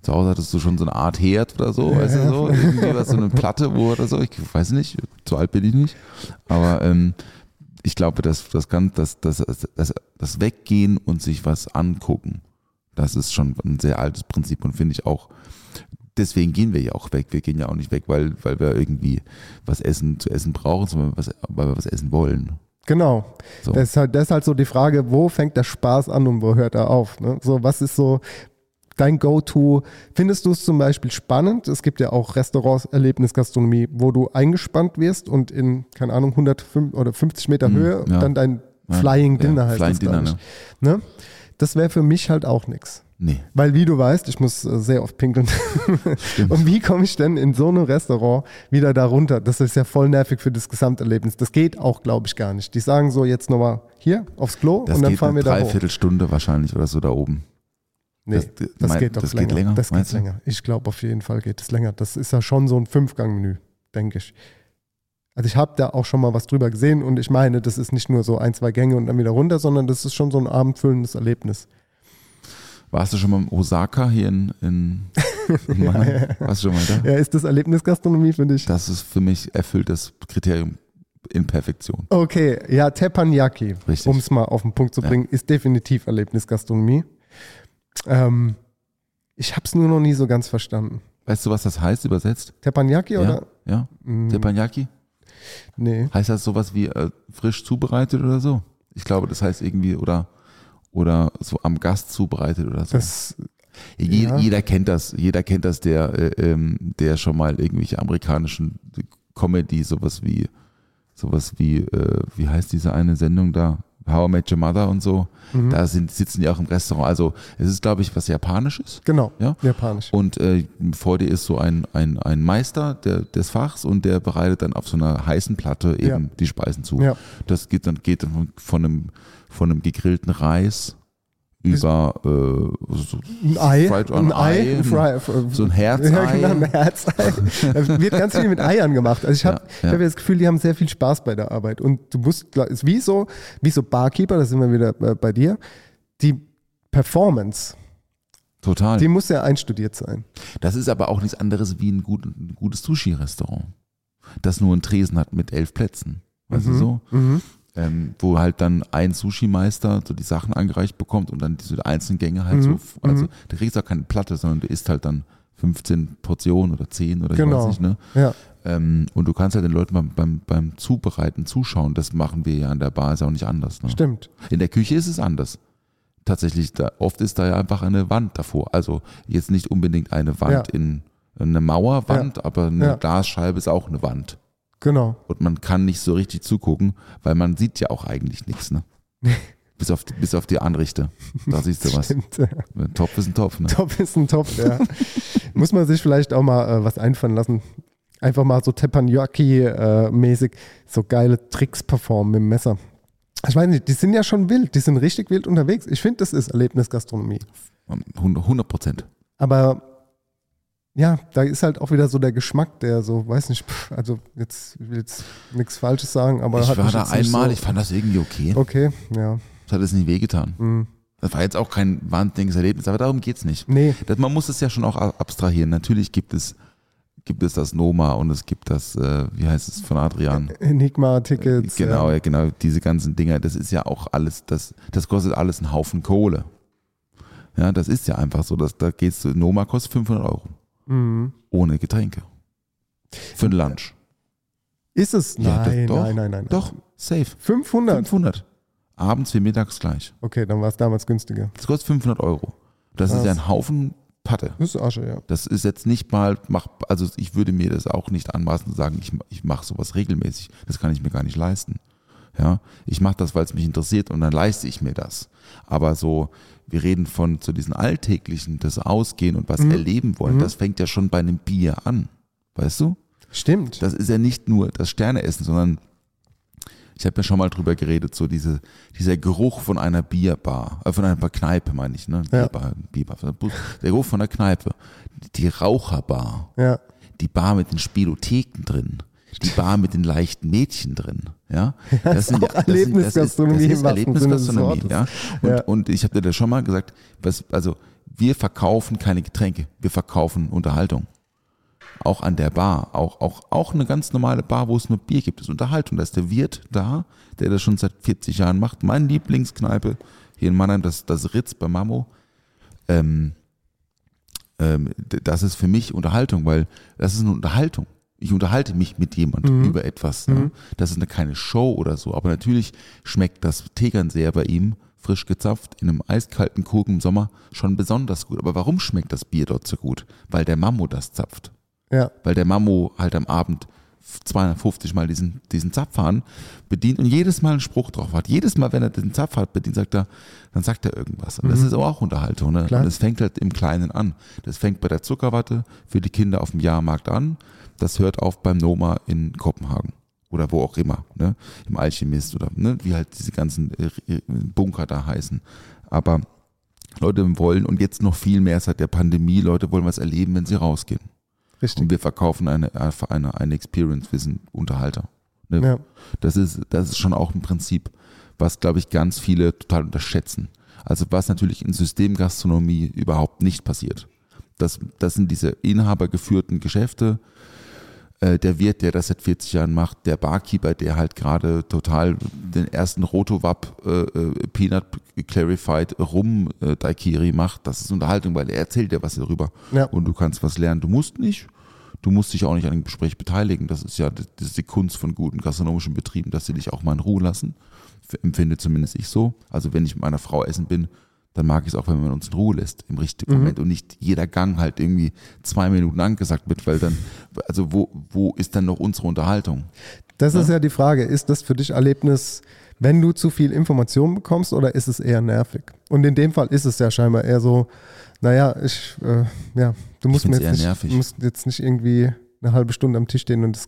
zu Hause hattest du schon so eine Art Herd oder so, weißt du so, irgendwie was, so eine Platte, wo oder so, ich weiß nicht, so alt bin ich nicht, aber ähm, ich glaube, dass das kann, das, das, das, das Weggehen und sich was angucken, das ist schon ein sehr altes Prinzip und finde ich auch, deswegen gehen wir ja auch weg. Wir gehen ja auch nicht weg, weil, weil wir irgendwie was essen zu essen brauchen, sondern was, weil wir was essen wollen. Genau. So. Das, ist halt, das ist halt so die Frage, wo fängt der Spaß an und wo hört er auf? Ne? So, was ist so dein Go-To? Findest du es zum Beispiel spannend? Es gibt ja auch Restaurants, Erlebnisgastronomie, wo du eingespannt wirst und in, keine Ahnung, 105 oder 50 Meter Mhm, Höhe ja. dann dein Flying ja, Dinner heißt Flying das, Dinner, ich. Ne? Das wäre für mich halt auch nichts. Nee, Weil wie du weißt, ich muss äh, sehr oft pinkeln. stimmt. Und wie komme ich denn in so einem Restaurant wieder da runter? Das ist ja voll nervig für das Gesamterlebnis. Das geht auch, glaube ich, gar nicht. Die sagen so, jetzt nochmal hier aufs Klo Das und dann fahren wir da hoch. Dreiviertelstunde wahrscheinlich oder so da oben. Nee, das- das, mein- geht doch das geht länger. länger, Das geht länger. Ich glaube, auf jeden Fall geht es länger. Das ist ja schon so ein Fünfgang-Menü, denke ich. Also ich habe da auch schon mal was drüber gesehen und ich meine, das ist nicht nur so ein, zwei Gänge und dann wieder runter, sondern das ist schon so ein abendfüllendes Erlebnis. Warst du schon mal im Osaka hier in, in, in Mannheim? Warst du schon mal da? Ja, ist das Erlebnisgastronomie für dich? Das ist für mich erfüllt das Kriterium in Perfektion. Okay, ja, Teppanyaki, um es mal auf den Punkt zu Ja. bringen, ist definitiv Erlebnisgastronomie. Ähm, ich habe es nur noch nie so ganz verstanden. Weißt du, was das heißt übersetzt? Teppanyaki Ja, oder? ja. Mm, Teppanyaki? nee. Heißt das sowas wie äh, frisch zubereitet oder so? Ich glaube, das heißt irgendwie oder oder so am Gast zubereitet oder so. Das, Je, ja. Jeder kennt das, jeder kennt das, der, äh, ähm, der schon mal irgendwelche amerikanischen Comedy, sowas wie, sowas wie, äh, wie heißt diese eine Sendung da? How I Met Your Mother und so. Mhm. Da sind, sitzen die auch im Restaurant. Also es ist, glaube ich, was Japanisches. genau, Ja. japanisch. Und äh, vor dir ist so ein, ein, ein Meister der, des Fachs und der bereitet dann auf so einer heißen Platte eben Ja. die Speisen zu. Ja. Das geht dann, geht dann von, von, einem, von einem gegrillten Reis über äh, so, Ein Ei, Fried- ein Ei, ein- fry, so ein Herzei. Ja, genau, ein Herzei. Da wird ganz viel mit Eiern gemacht. Also ich habe Ja, ja. hab das Gefühl, die haben sehr viel Spaß bei der Arbeit. Und du musst, ist wie so, wie so Barkeeper, da sind wir wieder äh, bei dir, die Performance, Total. die muss ja einstudiert sein. Das ist aber auch nichts anderes wie ein, gut, ein gutes Sushi-Restaurant, das nur einen Tresen hat mit elf Plätzen. Weißt du so? Mhm. Ähm, wo halt dann ein Sushi-Meister so die Sachen angereicht bekommt und dann diese einzelnen Gänge halt Mhm. so. Also du kriegst auch keine Platte, sondern du isst halt dann 15 Portionen oder 10 oder ich Genau. weiß nicht, ne? Ja. Ähm, und du kannst halt den Leuten beim, beim, beim Zubereiten zuschauen. Das machen wir ja an der Bar, ist ja auch nicht anders. Ne? Stimmt. In der Küche ist es anders. Tatsächlich, da, oft ist da ja einfach eine Wand davor. Also jetzt nicht unbedingt eine Wand Ja. in eine Mauerwand, aber eine Ja. Glasscheibe ist auch eine Wand. Genau. Und man kann nicht so richtig zugucken, weil man sieht ja auch eigentlich nichts, ne? bis, auf, die- bis auf die Anrichte. Da siehst du was. Stimmt, ja. Ein Topf ist ein Topf, ne? Top ist ein Topf, ja. Muss man sich vielleicht auch mal äh, was einfallen lassen. Einfach mal so Teppanyaki-mäßig so geile Tricks performen mit dem Messer. Ich weiß nicht, die sind ja schon wild, die sind richtig wild unterwegs. Ich finde, das ist Erlebnisgastronomie. 100 Prozent. Aber ja, da ist halt auch wieder so der Geschmack, der so, weiß nicht, pff, also jetzt ich will jetzt nichts Falsches sagen, aber Ich hat war da einmal, so, ich fand das irgendwie okay. Okay, ja. Das hat es nicht wehgetan. Mhm. Das war jetzt auch kein wahnsinniges Erlebnis, aber darum geht's nicht. Nee, Das, man muss es ja schon auch abstrahieren. Natürlich gibt es, gibt es das Noma und es gibt das, äh, wie heißt es, von Adrian. Enigma-Tickets. Genau, ja. genau, diese ganzen Dinger, das ist ja auch alles, das, das kostet alles einen Haufen Kohle. Ja, das ist ja einfach so, dass da geht's, Noma kostet 500 Euro. Mhm. Ohne Getränke. Für einen Lunch. Ist es? Ja, Nein, doch, nein, nein, nein. Doch, safe. 500? 500. Abends wie mittags gleich. Okay, dann war es damals günstiger. Das kostet 500 Euro. Das ist Krass. ja ein Haufen Patte. Das ist Asche, ja. Das ist jetzt nicht mal, mach, also ich würde mir das auch nicht anmaßen zu sagen, ich, ich mache sowas regelmäßig. Das kann ich mir gar nicht leisten. Ja, ich mache das, weil es mich interessiert und dann leiste ich mir das. Aber so, wir reden von so diesen alltäglichen, das Ausgehen und was erleben wollen, das fängt ja schon bei einem Bier an. Weißt du? Stimmt. Das ist ja nicht nur das Sterneessen, sondern ich habe ja schon mal drüber geredet, so diese, dieser Geruch von einer Bierbar, äh, von einer Kneipe meine ich, ne? Ja. Bierbar, Bierbar, der Geruch von der Kneipe, die Raucherbar, ja. die Bar mit den Spielotheken drin, die Bar mit den leichten Mädchen drin, ja. Das, ist auch Erlebnisgastronomie Das ist, das ist Erlebnisgastronomie, ja. Und, Ja. und ich habe dir das schon mal gesagt, was, also wir verkaufen keine Getränke, wir verkaufen Unterhaltung. Auch an der Bar, auch, auch, auch eine ganz normale Bar, wo es nur Bier gibt, ist Unterhaltung. Da ist der Wirt da, der das schon seit 40 Jahren macht. Meine Lieblingskneipe hier in Mannheim, das, das Ritz bei Mammo. Ähm, ähm, das ist für mich Unterhaltung, weil das ist eine Unterhaltung. Ich unterhalte mich mit jemandem über etwas. Ja. Das ist eine, keine Show oder so, aber natürlich schmeckt das Tegernseher bei ihm frisch gezapft in einem eiskalten Krug im Sommer schon besonders gut. Aber warum schmeckt das Bier dort so gut? Weil der Mammo das zapft Ja. weil der Mammo halt am Abend 250 Mal diesen, diesen Zapfhahn bedient und jedes Mal einen Spruch drauf hat. Jedes Mal, wenn er den Zapfhahn bedient, sagt er, dann sagt er irgendwas. Und das ist aber auch Unterhaltung. Ne? Klar. Und das fängt halt im Kleinen an. Das fängt bei der Zuckerwatte für die Kinder auf dem Jahrmarkt an. Das hört auf beim Noma in Kopenhagen. Oder wo auch immer, ne? Im Alchemist oder ne? wie halt diese ganzen äh, Bunker da heißen. Aber Leute wollen und jetzt noch viel mehr seit der Pandemie, Leute wollen was erleben, wenn sie rausgehen. Richtig. Und wir verkaufen eine, eine, eine Experience, wir sind Unterhalter. Ne? Ja. Das, ist, das ist schon auch ein Prinzip, was, glaube ich, ganz viele total unterschätzen. Also was natürlich in Systemgastronomie überhaupt nicht passiert. Das, das sind diese inhabergeführten Geschäfte. Äh, Der Wirt, der das seit 40 Jahren macht, der Barkeeper, der halt gerade total den ersten Rotowap äh, äh, Peanut Clarified Rum äh, Daikiri macht, das ist Unterhaltung, weil er erzählt dir was darüber Ja. und du kannst was lernen. Du musst nicht, du musst dich auch nicht an dem Gespräch beteiligen. Das ist ja das ist die Kunst von guten gastronomischen Betrieben, dass sie dich auch mal in Ruhe lassen. Empfinde zumindest ich so. Also wenn ich mit meiner Frau essen bin, dann mag ich es auch, wenn man uns in Ruhe lässt im richtigen Moment und nicht jeder Gang halt irgendwie zwei Minuten angesagt wird, weil dann, also wo, wo ist dann noch unsere Unterhaltung? Das ist ja die Frage. Ist das für dich Erlebnis, wenn du zu viel Information bekommst oder ist es eher nervig? Und in dem Fall ist es ja scheinbar eher so, naja, ich, äh, ja, du musst mir jetzt nicht, nervig. musst jetzt nicht irgendwie eine halbe Stunde am Tisch stehen und das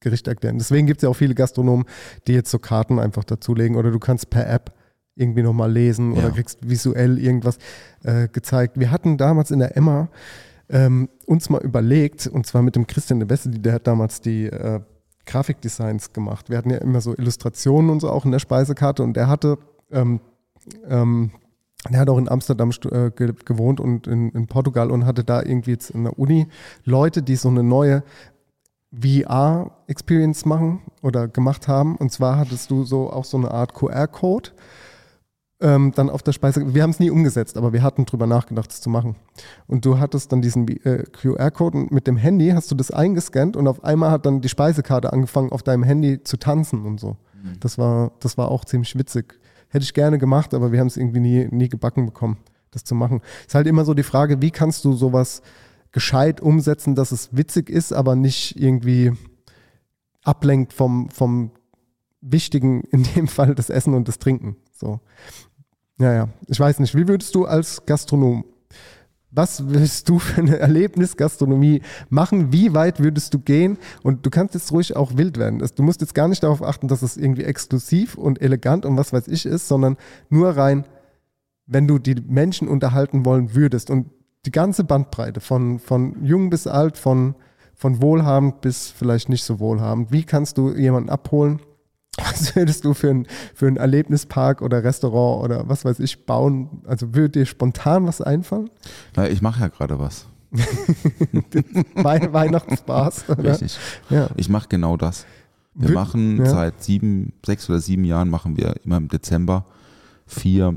Gericht erklären. Deswegen gibt es ja auch viele Gastronomen, die jetzt so Karten einfach dazulegen oder du kannst per App irgendwie nochmal lesen oder Ja. kriegst visuell irgendwas äh, gezeigt. Wir hatten damals in der Emma ähm, uns mal überlegt, und zwar mit dem Christian de Besse, der hat damals die äh, Grafikdesigns gemacht. Wir hatten ja immer so Illustrationen und so auch in der Speisekarte und der hatte, ähm, ähm, der hat auch in Amsterdam äh, ge gewohnt und in, in Portugal und hatte da irgendwie jetzt in der Uni Leute, die so eine neue VR-Experience machen oder gemacht haben. Und zwar hattest du so auch so eine Art QR-Code ähm, dann auf der Speise. Wir haben es nie umgesetzt, aber wir hatten drüber nachgedacht, es zu machen. Und du hattest dann diesen äh, QR-Code und mit dem Handy hast du das eingescannt und auf einmal hat dann die Speisekarte angefangen, auf deinem Handy zu tanzen und so. Das, war, das war auch ziemlich witzig. Hätte ich gerne gemacht, aber wir haben es irgendwie nie, nie gebacken bekommen, das zu machen. Ist halt immer so die Frage, wie kannst du sowas gescheit umsetzen, dass es witzig ist, aber nicht irgendwie ablenkt vom, vom Wichtigen, in dem Fall das Essen und das Trinken. So. Ja, ja. Ich weiß nicht, wie würdest du als Gastronom, was willst du für eine Erlebnisgastronomie machen? Wie weit würdest du gehen? Und du kannst jetzt ruhig auch wild werden. Du musst jetzt gar nicht darauf achten, dass es irgendwie exklusiv und elegant und was weiß ich ist, sondern nur rein, wenn du die Menschen unterhalten wollen würdest. Und die ganze Bandbreite von, von jung bis alt, von, von wohlhabend bis vielleicht nicht so wohlhabend. Wie kannst du jemanden abholen? Was würdest du für, ein, für einen Erlebnispark oder Restaurant oder was weiß ich bauen? Also würde dir spontan was einfallen? Na, ich mache ja gerade was. Wei Weihnachtsspaß. Oder? Richtig. Ja. Ich mache genau das. Wir Wür- machen ja. seit sieben, sechs oder sieben Jahren machen wir immer im Dezember vier,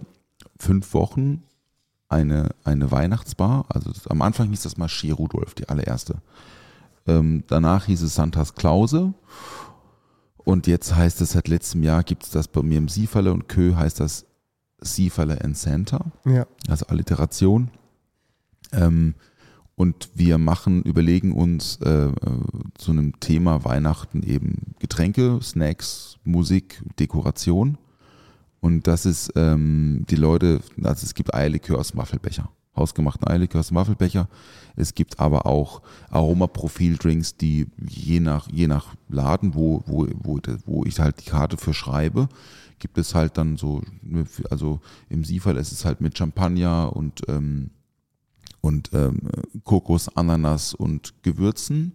fünf Wochen eine, eine Weihnachtsbar. Also am Anfang hieß das mal Ski Rudolf, die allererste. Ähm, danach hieß es Santas Klause. Und jetzt heißt es seit letztem Jahr gibt es das bei mir im Sieferle und Kö heißt das Sieferle and Santa Ja. also Alliteration. Ähm, und wir machen, überlegen uns äh, äh, zu einem Thema Weihnachten eben Getränke, Snacks, Musik, Dekoration. Und das ist ähm, die Leute, also es gibt Eierlikör aus dem Waffelbecher, hausgemachten Eierlikör aus dem Waffelbecher. Es gibt aber auch Aromaprofil-Drinks, die je nach, je nach Laden, wo, wo, wo, wo ich halt die Karte für schreibe, gibt es halt dann so, also im Siefall ist es halt mit Champagner und, ähm, und ähm, Kokos, Ananas und Gewürzen.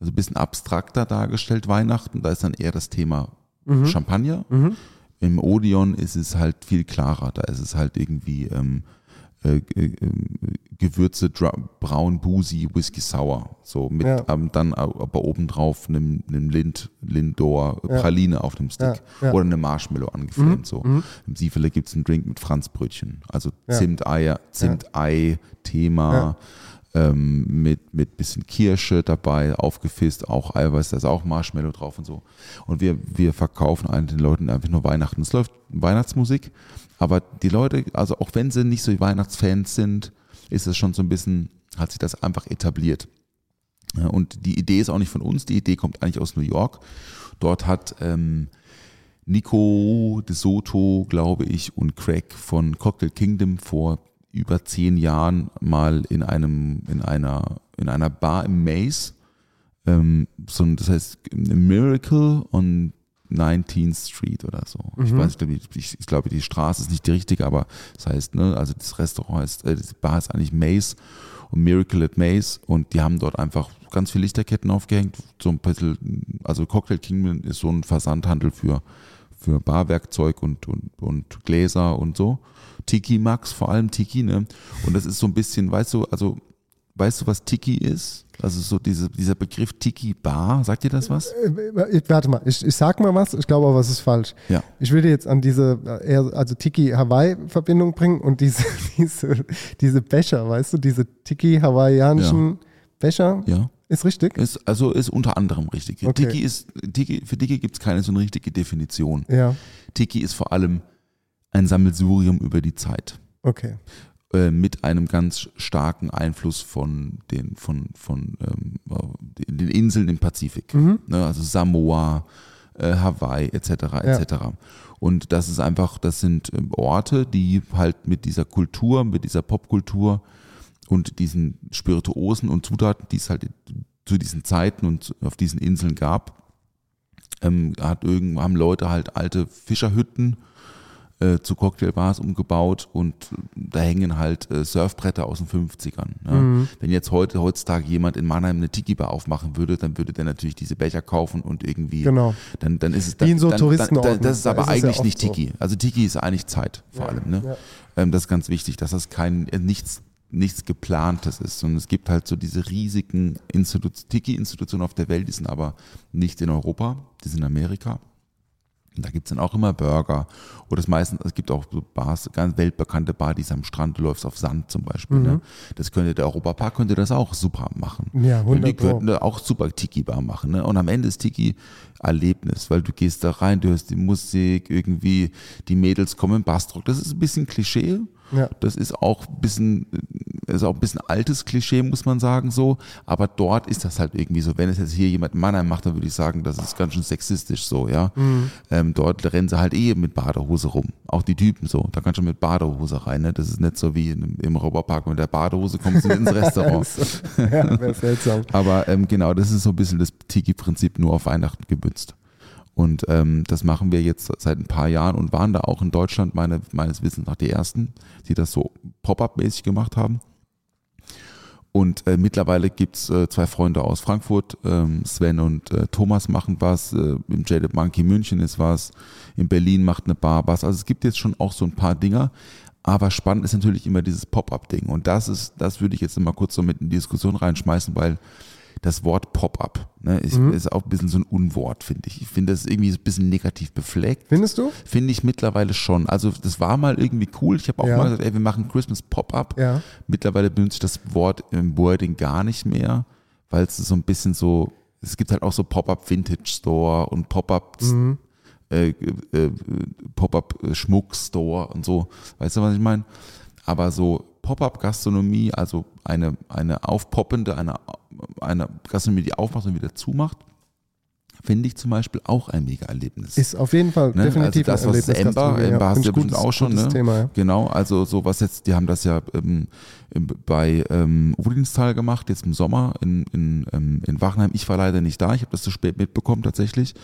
Also ein bisschen abstrakter dargestellt Weihnachten. Da ist dann eher das Thema Champagner. Im Odeon ist es halt viel klarer. Da ist es halt irgendwie ähm, äh, äh, Gewürze, braun, Busi, Whisky Sour. So mit Ja. ähm, dann aber obendrauf einem, einem Lind, Lindor Praline auf dem Stick Ja, ja. Mhm. oder eine Marshmallow angeflammt. So. Im Siefele gibt es einen Drink mit Franzbrötchen. Also Zimteier, Zimtei-Thema. Ähm, mit, mit bisschen Kirsche dabei, aufgefisst, auch Eiweiß, da ist auch Marshmallow drauf und so. Und wir, wir verkaufen allen den Leuten einfach nur Weihnachten. Es läuft Weihnachtsmusik, aber die Leute, also auch wenn sie nicht so Weihnachtsfans sind, ist es schon so ein bisschen, hat sich das einfach etabliert. Und die Idee ist auch nicht von uns, die Idee kommt eigentlich aus New York. Dort hat ähm, Nico de Soto, glaube ich, und Craig von Cocktail Kingdom vor über zehn Jahren mal in einem, in einer, in einer Bar im Maze, ähm, so, das heißt Miracle on 19th Street oder so. Ich weiß, ich glaube, die- ich, ich glaube, die Straße ist nicht die richtige, aber das heißt, ne, also das Restaurant heißt, äh, die Bar ist eigentlich Maze und Miracle at Maze und die haben dort einfach ganz viele Lichterketten aufgehängt, so ein bisschen, also Cocktail Kingdom ist so ein Versandhandel für, für Barwerkzeug und, und, und Gläser und so. Tiki Max, vor allem Tiki, ne? Und das ist so ein bisschen, weißt du, also, weißt du, was Tiki ist? Also so diese, dieser Begriff Tiki Bar, sagt dir das was? Äh, Warte mal, ich, ich sag mal was, ich glaube aber, was ist falsch. Ja. Ich würde jetzt an diese äh, eher, also Tiki-Hawaii-Verbindung bringen und diese, diese, diese Becher, weißt du, diese Tiki-hawaiianischen Becher. Ja. Ist richtig? Ist, also ist unter anderem richtig. Okay. Tiki ist, Tiki, für Tiki gibt es keine so eine richtige Definition. Ja, Tiki ist vor allem ein Sammelsurium über die Zeit. okay. äh, mit einem ganz starken Einfluss von den, von, von ähm, äh, den Inseln im Pazifik. Ne, also Samoa, äh, Hawaii etc. etc. Und das ist einfach, das sind ähm, Orte, die halt mit dieser Kultur, mit dieser Popkultur und diesen Spirituosen und Zutaten, die es halt zu diesen Zeiten und auf diesen Inseln gab, ähm, hat irgend, haben Leute halt alte Fischerhütten äh, zu Cocktailbars umgebaut und da hängen halt äh, Surfbretter aus den 50ern. Ne? Wenn jetzt heute heutzutage jemand in Mannheim eine Tiki-Bar aufmachen würde, dann würde der natürlich diese Becher kaufen und irgendwie Genau. dann, dann ist es Wie dann, in so dann, Touristenorten. dann, das ist Da aber ist es ja eigentlich oft nicht so. Tiki. Also Tiki ist eigentlich Zeit vor allem. Ne? ja. Ähm, das ist ganz wichtig, dass das kein äh, nichts nichts geplantes ist, sondern es gibt halt so diese riesigen Institu Tiki-Institutionen auf der Welt, die sind aber nicht in Europa, die sind in Amerika. Und da gibt's dann auch immer Burger. Oder es meistens, es gibt auch so Bars, ganz weltbekannte Bar, die ist am Strand, du läufst auf Sand zum Beispiel. Ne? Das könnte der Europapark könnte das auch super machen. Mhm. Ja, Und 100 die könnten da auch super Tiki-Bar machen. Ne? Und am Ende ist Tiki Erlebnis, weil du gehst da rein, du hörst die Musik, irgendwie die Mädels kommen im Bassdruck. Das ist ein bisschen Klischee. Ja. Das ist auch ein bisschen ist auch ein bisschen altes Klischee, muss man sagen, so. Aber dort ist das halt irgendwie so. Wenn es jetzt hier jemand Mannheim macht, dann würde ich sagen, das ist ganz schön sexistisch so, ja. Mhm. Ähm, dort rennen sie halt eh mit Badehose rum. Auch die Typen so. Da kannst du mit Badehose rein, ne? Das ist nicht so wie in, im Robopark mit der Badehose kommst du ins Restaurant. ja, wäre seltsam. Aber ähm, genau, das ist so ein bisschen das Tiki-Prinzip nur auf Weihnachten gemünzt. Und ähm, das machen wir jetzt seit ein paar Jahren und waren da auch in Deutschland meine, meines Wissens nach die ersten, die das so Pop-up-mäßig gemacht haben. Und äh, mittlerweile gibt's äh, zwei Freunde aus Frankfurt, ähm, Sven und äh, Thomas machen was, äh, im Jaded Monkey München ist was, in Berlin macht eine Bar was. Also es gibt jetzt schon auch so ein paar Dinger. Aber spannend ist natürlich immer dieses Pop-up-Ding. Und das ist, das würde ich jetzt mal kurz so mit in die Diskussion reinschmeißen, weil das Wort Pop-up ne, ist, ist auch ein bisschen so ein Unwort, finde ich. Ich finde das irgendwie ein bisschen negativ befleckt. Findest du? Finde ich mittlerweile schon. Also das war mal irgendwie cool. Ich habe auch Ja. mal gesagt, ey, wir machen Christmas Pop-up. Ja. Mittlerweile benutze ich das Wort im Wording gar nicht mehr, weil es so ein bisschen so, es gibt halt auch so Pop-up Vintage Store und Pop-up Mhm. äh, äh, Pop-up Schmuck Store und so. Weißt du, was ich meine? Aber so Pop-up Gastronomie, also eine, eine aufpoppende, eine, eine Gastronomie, die aufmacht und wieder zumacht, finde ich zum Beispiel auch ein Mega-Erlebnis. Ist auf jeden Fall Ne? definitiv also das, was ein Erlebnis, Ember, Ember hast Find du ich ja bestimmt auch schon, ne? Thema, ja. Genau, also so was jetzt, die haben das ja ähm, bei ähm, Udinstal gemacht, jetzt im Sommer in, in, ähm, in Wachenheim. Ich war leider nicht da, ich habe das zu spät mitbekommen tatsächlich.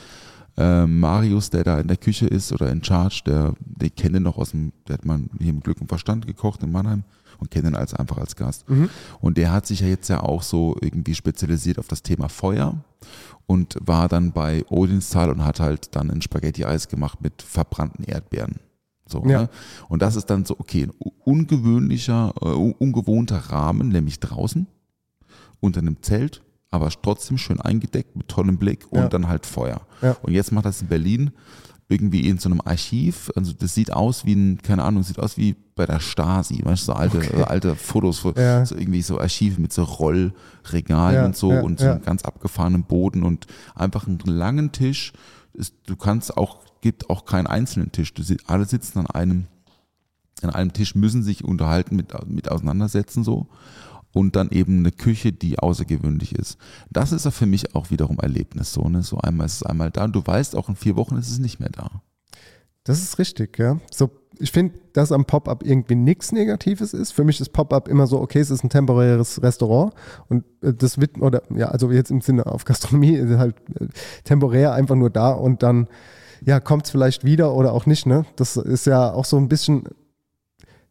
Ähm, Marius, der da in der Küche ist oder in Charge, der, der kenne noch aus dem, der hat mal hier im Glück und Verstand gekocht in Mannheim und kenne ihn als einfach als Gast. Und der hat sich ja jetzt ja auch so irgendwie spezialisiert auf das Thema Feuer und war dann bei Odinstal und hat halt dann ein Spaghetti-Eis gemacht mit verbrannten Erdbeeren. So, Ja. ne? Und das ist dann so, okay, ein ungewöhnlicher, äh, un- ungewohnter Rahmen, nämlich draußen, unter einem Zelt, aber trotzdem schön eingedeckt mit tollem Blick und Ja. dann halt Feuer. Ja. Und jetzt macht das in Berlin irgendwie in so einem Archiv, also das sieht aus wie ein, keine Ahnung, sieht aus wie bei der Stasi, weißt du, so alte, so alte Fotos, Ja. so irgendwie so Archive mit so Rollregalen Ja, und so ja, und so einem ganz abgefahrenen Boden und einfach einen langen Tisch. Du kannst auch, gibt auch keinen einzelnen Tisch. Du, alle sitzen an einem, an einem Tisch, müssen sich unterhalten, mit, mit auseinandersetzen so. Und dann eben eine Küche, die außergewöhnlich ist. Das ist ja für mich auch wiederum Erlebnis so. Ne? So einmal ist es einmal da und du weißt auch in vier Wochen ist es nicht mehr da. Das ist richtig, ja. So, ich finde, dass am Pop-up irgendwie nichts Negatives ist. Für mich ist Pop-up immer so, okay, es ist ein temporäres Restaurant und äh, das wird, oder ja, also jetzt im Sinne auf Gastronomie, ist halt äh, temporär einfach nur da und dann, ja, kommt es vielleicht wieder oder auch nicht, ne? Das ist ja auch so ein bisschen,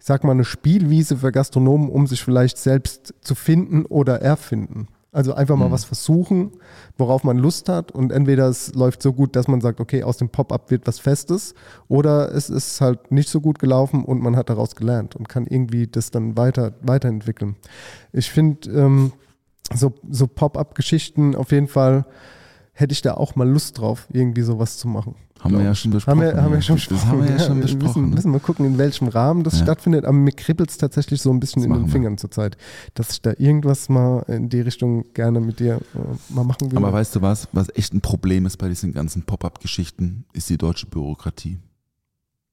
ich sag mal, eine Spielwiese für Gastronomen, um sich vielleicht selbst zu finden oder erfinden. Also einfach mal was versuchen, worauf man Lust hat und entweder es läuft so gut, dass man sagt, okay, aus dem Pop-up wird was Festes oder es ist halt nicht so gut gelaufen und man hat daraus gelernt und kann irgendwie das dann weiter, weiterentwickeln. Ich finde ähm, so, so Pop-up-Geschichten auf jeden Fall hätte ich da auch mal Lust drauf, irgendwie sowas zu machen. Haben wir ja schon besprochen. Haben wir, haben wir schon das besprochen. haben wir ja schon wir besprochen. Müssen, ne? müssen wir gucken, in welchem Rahmen das Ja. stattfindet. Aber mir kribbelt es tatsächlich so ein bisschen Das in den. Fingern zurzeit, dass ich da irgendwas mal in die Richtung gerne mit dir äh, mal machen will. Aber weißt du was, was echt ein Problem ist bei diesen ganzen Pop-up-Geschichten, ist die deutsche Bürokratie.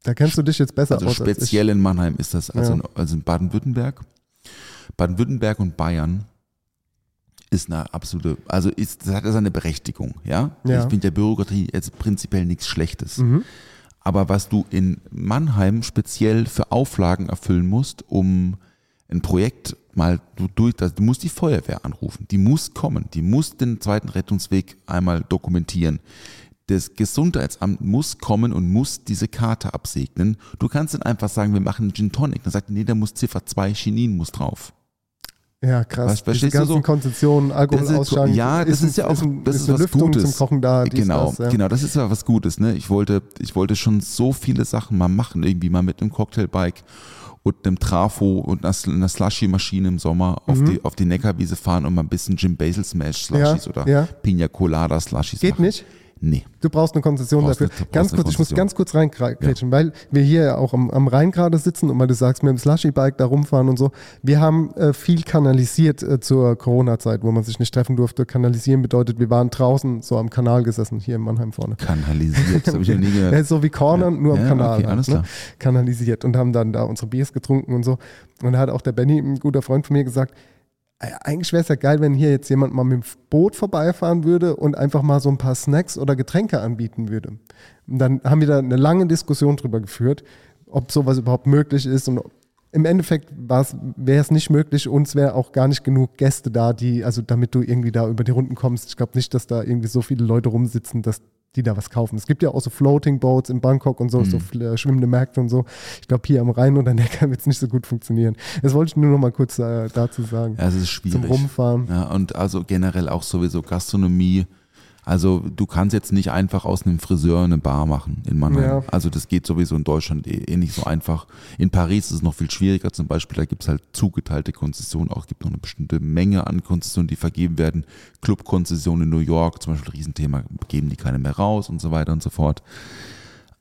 da kennst du dich jetzt besser Also aus speziell in Mannheim ist das, also, Ja. in, also in Baden-Württemberg. Baden-Württemberg und Bayern ist eine absolute, also ist, das hat ja seine Berechtigung, ja. Ja. Ich finde der Bürokratie jetzt prinzipiell nichts Schlechtes. Mhm. Aber was du in Mannheim speziell für Auflagen erfüllen musst, um ein Projekt mal du durch, also du musst die Feuerwehr anrufen, die muss kommen, die muss den zweiten Rettungsweg einmal dokumentieren. Das Gesundheitsamt muss kommen und muss diese Karte absegnen. Du kannst dann einfach sagen, wir machen einen Gin Tonic. Dann sagt er, nee, da muss Ziffer 2 Chinin muss drauf. Ja, krass. Was, Diese verstehst du ganzen so? Konzessionen, Alkoholausschank. ja, das ist, ja auch ein, das ist ist was Lüftung Gutes. da. Genau, das, ja. genau, das ist ja was Gutes. Ne? Ich wollte, ich wollte schon so viele Sachen mal machen, irgendwie mal mit einem Cocktailbike und einem Trafo und einer, Slushy-Maschine im Sommer auf die auf die Neckarwiese fahren und mal ein bisschen Jim Basil Smash Slushies Mhm. Ja, oder ja. Pina Colada Slushies Geht machen. nicht? Nee. Du brauchst eine Konzession Brauchst dafür. eine- ganz kurz, ich muss ganz kurz reingrätschen, weil wir hier ja auch am, am Rhein gerade sitzen und weil du sagst, mit dem Slushy-Bike da rumfahren und so. Wir haben äh, viel kanalisiert äh, zur Corona-Zeit, wo man sich nicht treffen durfte. Kanalisieren bedeutet, wir waren draußen so am Kanal gesessen, hier in Mannheim vorne. Kanalisiert. Das habe ich noch nie gehört. Ja, so wie Cornern, nur am Ja, Kanal. okay, halt, alles ne? klar. Kanalisiert und haben dann da unsere Biers getrunken und so. Und da hat auch der Benny, ein guter Freund von mir, gesagt, "Ey, eigentlich wäre es ja geil, wenn hier jetzt jemand mal mit dem Boot vorbeifahren würde und einfach mal so ein paar Snacks oder Getränke anbieten würde. Und dann haben wir da eine lange Diskussion drüber geführt, ob sowas überhaupt möglich ist und im Endeffekt wäre es nicht möglich, uns wäre auch gar nicht genug Gäste da, die, also damit du irgendwie da über die Runden kommst. Ich glaube nicht, dass da irgendwie so viele Leute rumsitzen, dass die da was kaufen. Es gibt ja auch so Floating Boats in Bangkok und so, so äh, schwimmende Märkte und so. Ich glaube, hier am Rhein oder Neckar wird es nicht so gut funktionieren. Das wollte ich nur noch mal kurz äh, dazu sagen. Ja, es ist schwierig. Zum Rumfahren. Ja, und also generell auch sowieso Gastronomie. Also du kannst jetzt nicht einfach aus einem Friseur eine Bar machen in Mannheim. Ja. Also das geht sowieso in Deutschland eh, eh nicht so einfach. In Paris ist es noch viel schwieriger zum Beispiel. Da gibt es halt zugeteilte Konzessionen. Auch es gibt noch eine bestimmte Menge an Konzessionen, die vergeben werden. Clubkonzessionen in New York, zum Beispiel Riesenthema, geben die keine mehr raus und so weiter und so fort.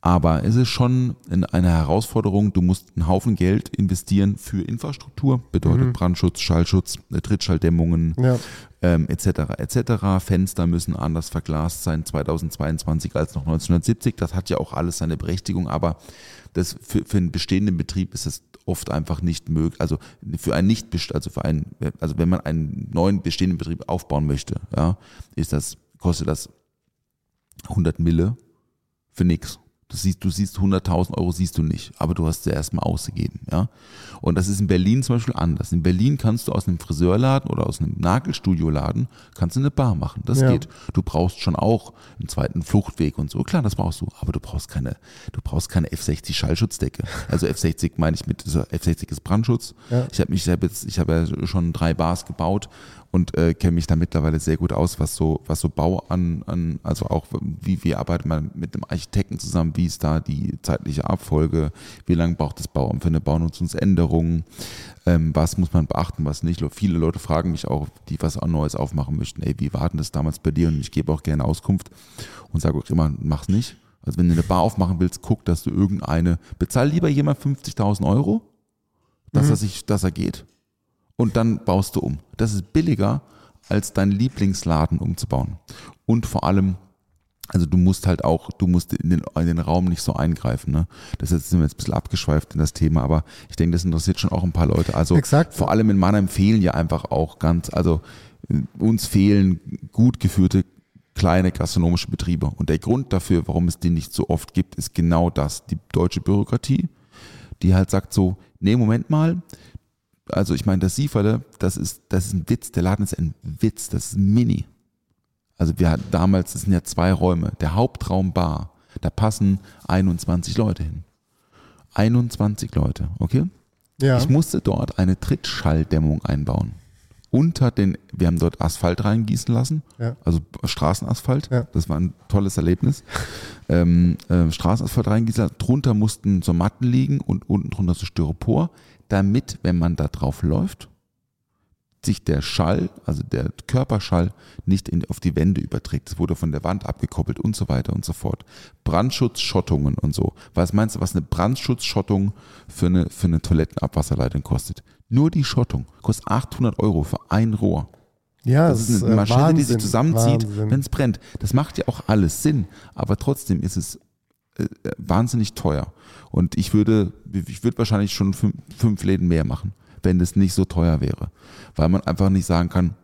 Aber es ist schon in- eine Herausforderung. Du musst einen Haufen Geld investieren für Infrastruktur, bedeutet Brandschutz, Schallschutz, äh, Trittschalldämmungen, Ja. Ähm, etc. etc. Fenster müssen anders verglast sein 2022 als noch 1970. Das hat ja auch alles seine Berechtigung, aber das für, für einen bestehenden Betrieb ist es oft einfach nicht möglich. Also für einen nicht also für einen, also wenn man einen neuen bestehenden Betrieb aufbauen möchte, ja, ist das kostet das 100 Mille für nix. Du siehst, du siehst 100.000 Euro siehst du nicht, aber du hast sie erstmal ausgegeben, ja. Und das ist in Berlin zum Beispiel anders. In Berlin kannst du aus einem Friseurladen oder aus einem Nagelstudioladen kannst du eine Bar machen. Das Ja. geht. Du brauchst schon auch einen zweiten Fluchtweg und so. Klar, das brauchst du, aber du brauchst keine, du brauchst keine F60 Schallschutzdecke. Also F60 meine ich mit dieser F60 ist Brandschutz. Ja. Ich habe mich ich jetzt, ich habe ja schon drei Bars gebaut und äh, kenne mich da mittlerweile sehr gut aus, was so, was so Bau an, an, also auch wie, wie arbeitet man mit dem Architekten zusammen, wie ist da die zeitliche Abfolge, wie lange braucht das Bauamt für eine Baunutzungsänderung, ähm, was muss man beachten, was nicht. Viele Leute fragen mich auch, die was Neues aufmachen möchten, ey, wie war denn das damals bei dir? Und ich gebe auch gerne Auskunft und sage auch immer, mach's nicht. Also wenn du eine Bar aufmachen willst, guck, dass du irgendeine, bezahl lieber jemand 50.000 Euro, dass er sich, dass er geht und dann baust du um. Das ist billiger, als deinen Lieblingsladen umzubauen. Und vor allem, also du musst halt auch, du musst in den, in den Raum nicht so eingreifen. Ne? Das ist, sind wir jetzt ein bisschen abgeschweift in das Thema, aber ich denke, das interessiert schon auch ein paar Leute. Also Exakt. vor allem in Mannheim fehlen ja einfach auch ganz, also uns fehlen gut geführte kleine gastronomische Betriebe. Und der Grund dafür, warum es die nicht so oft gibt, ist genau das. Die deutsche Bürokratie, die halt sagt so, nee, Moment mal, also ich meine, das Sieferle, das ist, das ist ein Witz, der Laden ist ein Witz, das ist ein Mini. Also wir hatten damals, das sind ja zwei Räume, der Hauptraum Bar, da passen 21 Leute hin. 21 Leute, okay? Ja. Ich musste dort eine Trittschalldämmung einbauen. Unter den, wir haben dort Asphalt reingießen lassen, Ja. also Straßenasphalt. Ja. Das war ein tolles Erlebnis. ähm, äh, Straßenasphalt reingießen, lassen. drunter mussten so Matten liegen und unten drunter so Styropor, damit, wenn man da drauf läuft, sich der Schall, also der Körperschall, nicht in, auf die Wände überträgt. Es wurde von der Wand abgekoppelt und so weiter und so fort. Brandschutzschottungen und so. Was meinst du, was eine Brandschutzschottung für eine, für eine Toilettenabwasserleitung kostet? Nur die Schottung kostet 800 Euro für ein Rohr. ja, Das es ist eine äh, Maschine, die sich Wahnsinn, zusammenzieht, Wahnsinn. wenn es brennt. Das macht ja auch alles Sinn, aber trotzdem ist es wahnsinnig teuer. Und ich würde, ich würde wahrscheinlich schon fünf, fünf Läden mehr machen, wenn es nicht so teuer wäre. Weil man einfach nicht sagen kann,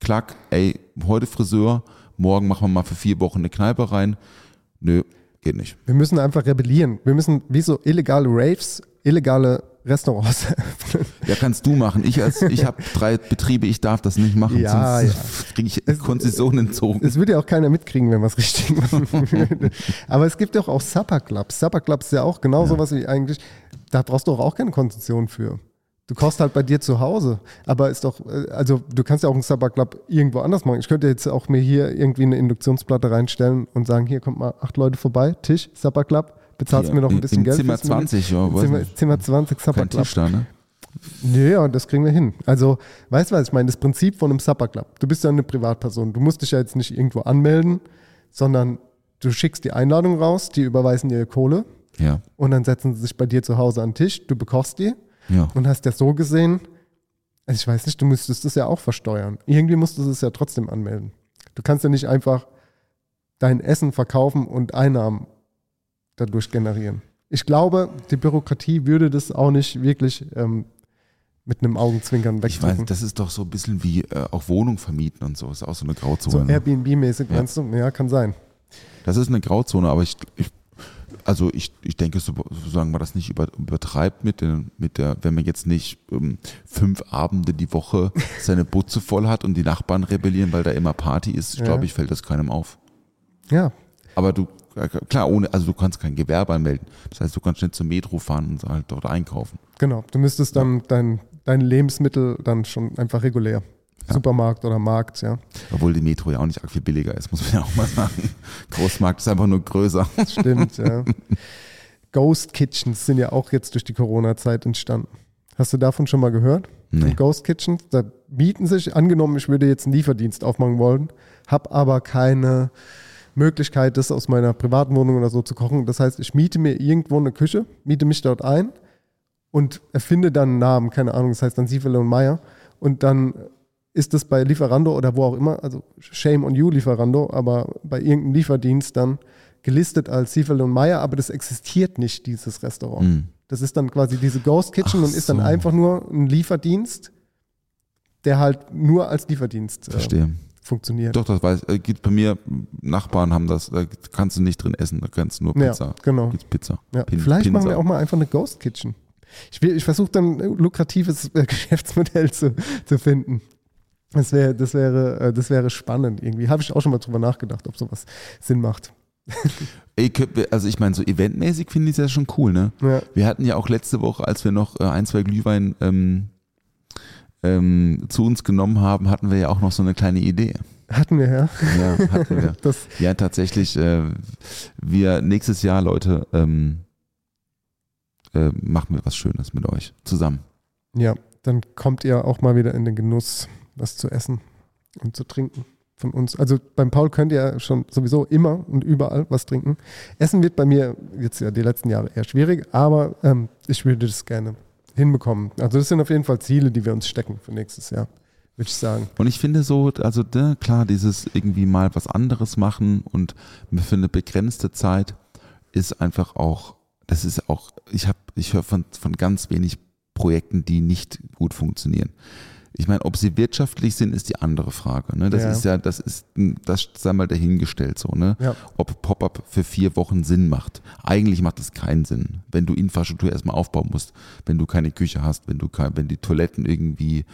klack, ey, heute Friseur, morgen machen wir mal für vier Wochen eine Kneipe rein. Nö, geht nicht. Wir müssen einfach rebellieren. Wir müssen wie so illegale Raves, illegale Restaurants öffnen. Ja, kannst du machen. Ich als, ich habe drei Betriebe, ich darf das nicht machen, Ja, sonst kriege ich Konzessionen entzogen. Es würde ja auch keiner mitkriegen, wenn man es richtig machen würde. Aber es gibt ja auch Supper Clubs. Supper Clubs ist ja auch genau sowas wie eigentlich, da brauchst du auch, auch keine Konzession für. Du kochst halt bei dir zu Hause. Aber ist doch, äh, also du kannst ja auch einen Supper Club irgendwo anders machen. Ich könnte jetzt auch mir hier irgendwie eine Induktionsplatte reinstellen und sagen, hier kommt mal acht Leute vorbei, Tisch, Supper Club, bezahlst Hier, mir noch ein bisschen im Geld. Zimmer fürs Menü. 20, ja, Zimmer. Zimmer 20 Supper Kein Club. Tisch da, ne? Ja, das kriegen wir hin. Also, weißt du was, ich meine, das Prinzip von einem Supper Club. Du bist ja eine Privatperson. Du musst dich ja jetzt nicht irgendwo anmelden, sondern du schickst die Einladung raus, die überweisen dir Kohle Ja, und dann setzen sie sich bei dir zu Hause an den Tisch, du bekochst die ja. und hast ja so gesehen, also ich weiß nicht, du müsstest das ja auch versteuern. Irgendwie musst du es ja trotzdem anmelden. Du kannst ja nicht einfach dein Essen verkaufen und Einnahmen dadurch generieren. Ich glaube, die Bürokratie würde das auch nicht wirklich ähm, mit einem Augenzwinkern Ich weiß, wegdrücken. das ist doch so ein bisschen wie äh, auch Wohnung vermieten und so. Ist auch so eine Grauzone. So? Airbnb-mäßig Ja. meinst du? Ja, kann sein. Das ist eine Grauzone, aber ich, ich also ich, ich denke, so, solange man das nicht über, übertreibt mit, den, mit der, wenn man jetzt nicht ähm, fünf Abende die Woche seine Butze voll hat und die Nachbarn rebellieren, weil da immer Party ist, Ja. glaube ich, fällt das keinem auf. Ja, Aber du, klar, ohne, also du kannst kein Gewerbe anmelden. Das heißt, du kannst nicht zum Metro fahren und halt dort einkaufen. genau. Du müsstest dann dein, dein Lebensmittel dann schon einfach regulär. Ja. Supermarkt oder Markt, ja. Obwohl die Metro ja auch nicht viel billiger ist, muss man ja auch mal sagen. Großmarkt ist einfach nur größer. Stimmt, ja. Ghost Kitchens sind ja auch jetzt durch die Corona-Zeit entstanden. Hast du davon schon mal gehört? Nee. Ghost Kitchens, da bieten sich, angenommen, ich würde jetzt einen Lieferdienst aufmachen wollen, habe aber keine Möglichkeit, das aus meiner privaten Wohnung oder so zu kochen. Das heißt, ich miete mir irgendwo eine Küche, miete mich dort ein und erfinde dann einen Namen, keine Ahnung, das heißt dann Siefele und Meier. Und dann ist das bei Lieferando oder wo auch immer, also Shame on you Lieferando, aber bei irgendeinem Lieferdienst dann gelistet als Siefele und Meier, aber das existiert nicht, dieses Restaurant. Hm. Das ist dann quasi diese Ghost Kitchen Ach und ist dann so. einfach nur ein Lieferdienst, der halt nur als Lieferdienst äh, Verstehe. Funktioniert. Doch, das weiß, äh, gibt bei mir, Nachbarn haben das, da kannst du nicht drin essen, da kannst du nur Pizza. Ja, genau. Gibt's Pizza. Ja. Pin- Vielleicht machen Pinsa. wir auch mal einfach eine Ghost Kitchen. Ich, will- ich versuche dann ein lukratives äh, Geschäftsmodell zu, zu finden. Das wäre, das, wäre, äh, das wäre spannend irgendwie. Habe ich auch schon mal drüber nachgedacht, ob sowas Sinn macht. Also ich meine, so eventmäßig finde ich es ja schon cool, ne? Ja. Wir hatten ja auch letzte Woche, als wir noch äh, ein, zwei Glühwein ähm, ähm, zu uns genommen haben, hatten wir ja auch noch so eine kleine Idee. Hatten wir, ja. Ja, hatten wir. Das, Ja, tatsächlich, äh, wir nächstes Jahr, Leute, ähm, äh, machen wir was Schönes mit euch zusammen. ja, dann kommt ihr auch mal wieder in den Genuss, was zu essen und zu trinken von uns. Also beim Paul könnt ihr schon sowieso immer und überall was trinken. Essen wird bei mir jetzt ja die letzten Jahre eher schwierig, aber ähm, ich würde das gerne hinbekommen. Also das sind auf jeden Fall Ziele, die wir uns stecken für nächstes Jahr, würde ich sagen. Und ich finde so, also ne, klar, dieses irgendwie mal was anderes machen und für eine begrenzte Zeit ist einfach auch, das ist auch, ich habe, ich höre von, von ganz wenig Projekten, die nicht gut funktionieren. Ich meine, ob sie wirtschaftlich sind, ist die andere Frage. Ne? Das Ja. ist ja, das ist, das sei mal dahingestellt so, ne? Ja. Ob Pop-up für vier Wochen Sinn macht. Eigentlich macht es keinen Sinn, wenn du Infrastruktur erstmal aufbauen musst, wenn du keine Küche hast, wenn du kein, wenn die Toiletten irgendwie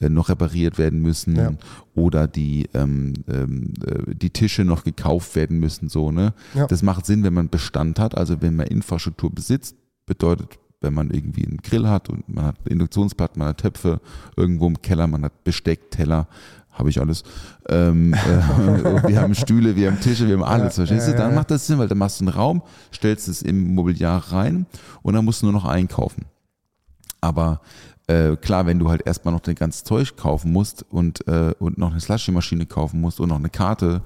äh, noch repariert werden müssen Ja. oder die, ähm, ähm, äh, die Tische noch gekauft werden müssen, so, ne? Ja. Das macht Sinn, wenn man Bestand hat, also wenn man Infrastruktur besitzt, bedeutet, wenn man irgendwie einen Grill hat und man hat Induktionsplatten, man hat Töpfe irgendwo im Keller, man hat Besteck, Teller, habe ich alles. Ähm, äh, wir haben Stühle, wir haben Tische, wir haben alles, Ja, verstehst ja, du? Dann ja. macht das Sinn, weil dann machst du einen Raum, stellst es im Mobiliar rein und dann musst du nur noch einkaufen. Aber äh, klar, wenn du halt erstmal noch dein ganzes Zeug kaufen musst und, äh, und noch eine Slushy-Maschine kaufen musst und noch eine Karte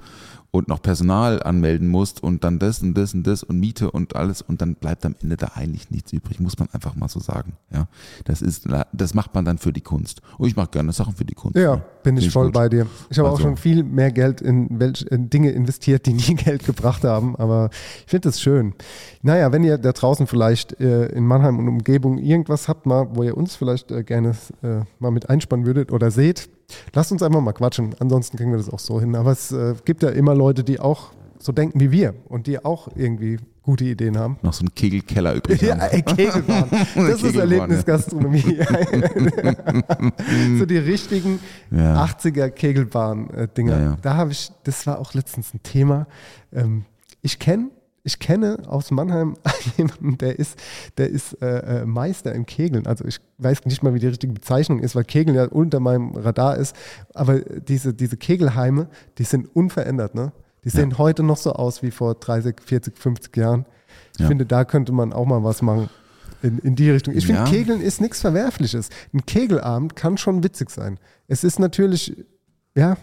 und noch Personal anmelden musst und dann das und das und das und Miete und alles und dann bleibt am Ende da eigentlich nichts übrig, muss man einfach mal so sagen. Ja, das ist, das macht man dann für die Kunst. Und ich mache gerne Sachen für die Kunst. Ja, bin ich voll gut. bei dir. Ich habe auch Also- schon viel mehr Geld in, welch, in Dinge investiert, die nie Geld gebracht haben, aber ich finde das schön. Naja, wenn ihr da draußen vielleicht äh, in Mannheim und Umgebung irgendwas habt, mal, wo ihr uns vielleicht äh, gerne äh, mal mit einspannen würdet oder seht, lasst uns einfach mal quatschen. Ansonsten kriegen wir das auch so hin. Aber es äh, gibt ja immer Leute, die auch so denken wie wir und die auch irgendwie gute Ideen haben. Noch so ein Kegelkeller übrig. Ja, ey, Kegelbahn. Das ist Erlebnisgastronomie. so die richtigen Ja. 80er Kegelbahn-Dinger. Ja, ja. Da habe ich, das war auch letztens ein Thema. Ähm, ich kenne ich kenne aus Mannheim jemanden, der ist, der ist äh, äh, Meister im Kegeln. Also ich weiß nicht mal, wie die richtige Bezeichnung ist, weil Kegeln ja unter meinem Radar ist. Aber diese, diese Kegelheime, die sind unverändert. Ne? Die sehen heute noch so aus wie vor 30, 40, 50 Jahren. Ich Ja. finde, da könnte man auch mal was machen in, in die Richtung. Ich finde, Ja. Kegeln ist nichts Verwerfliches. Ein Kegelabend kann schon witzig sein. Es ist natürlich, ja,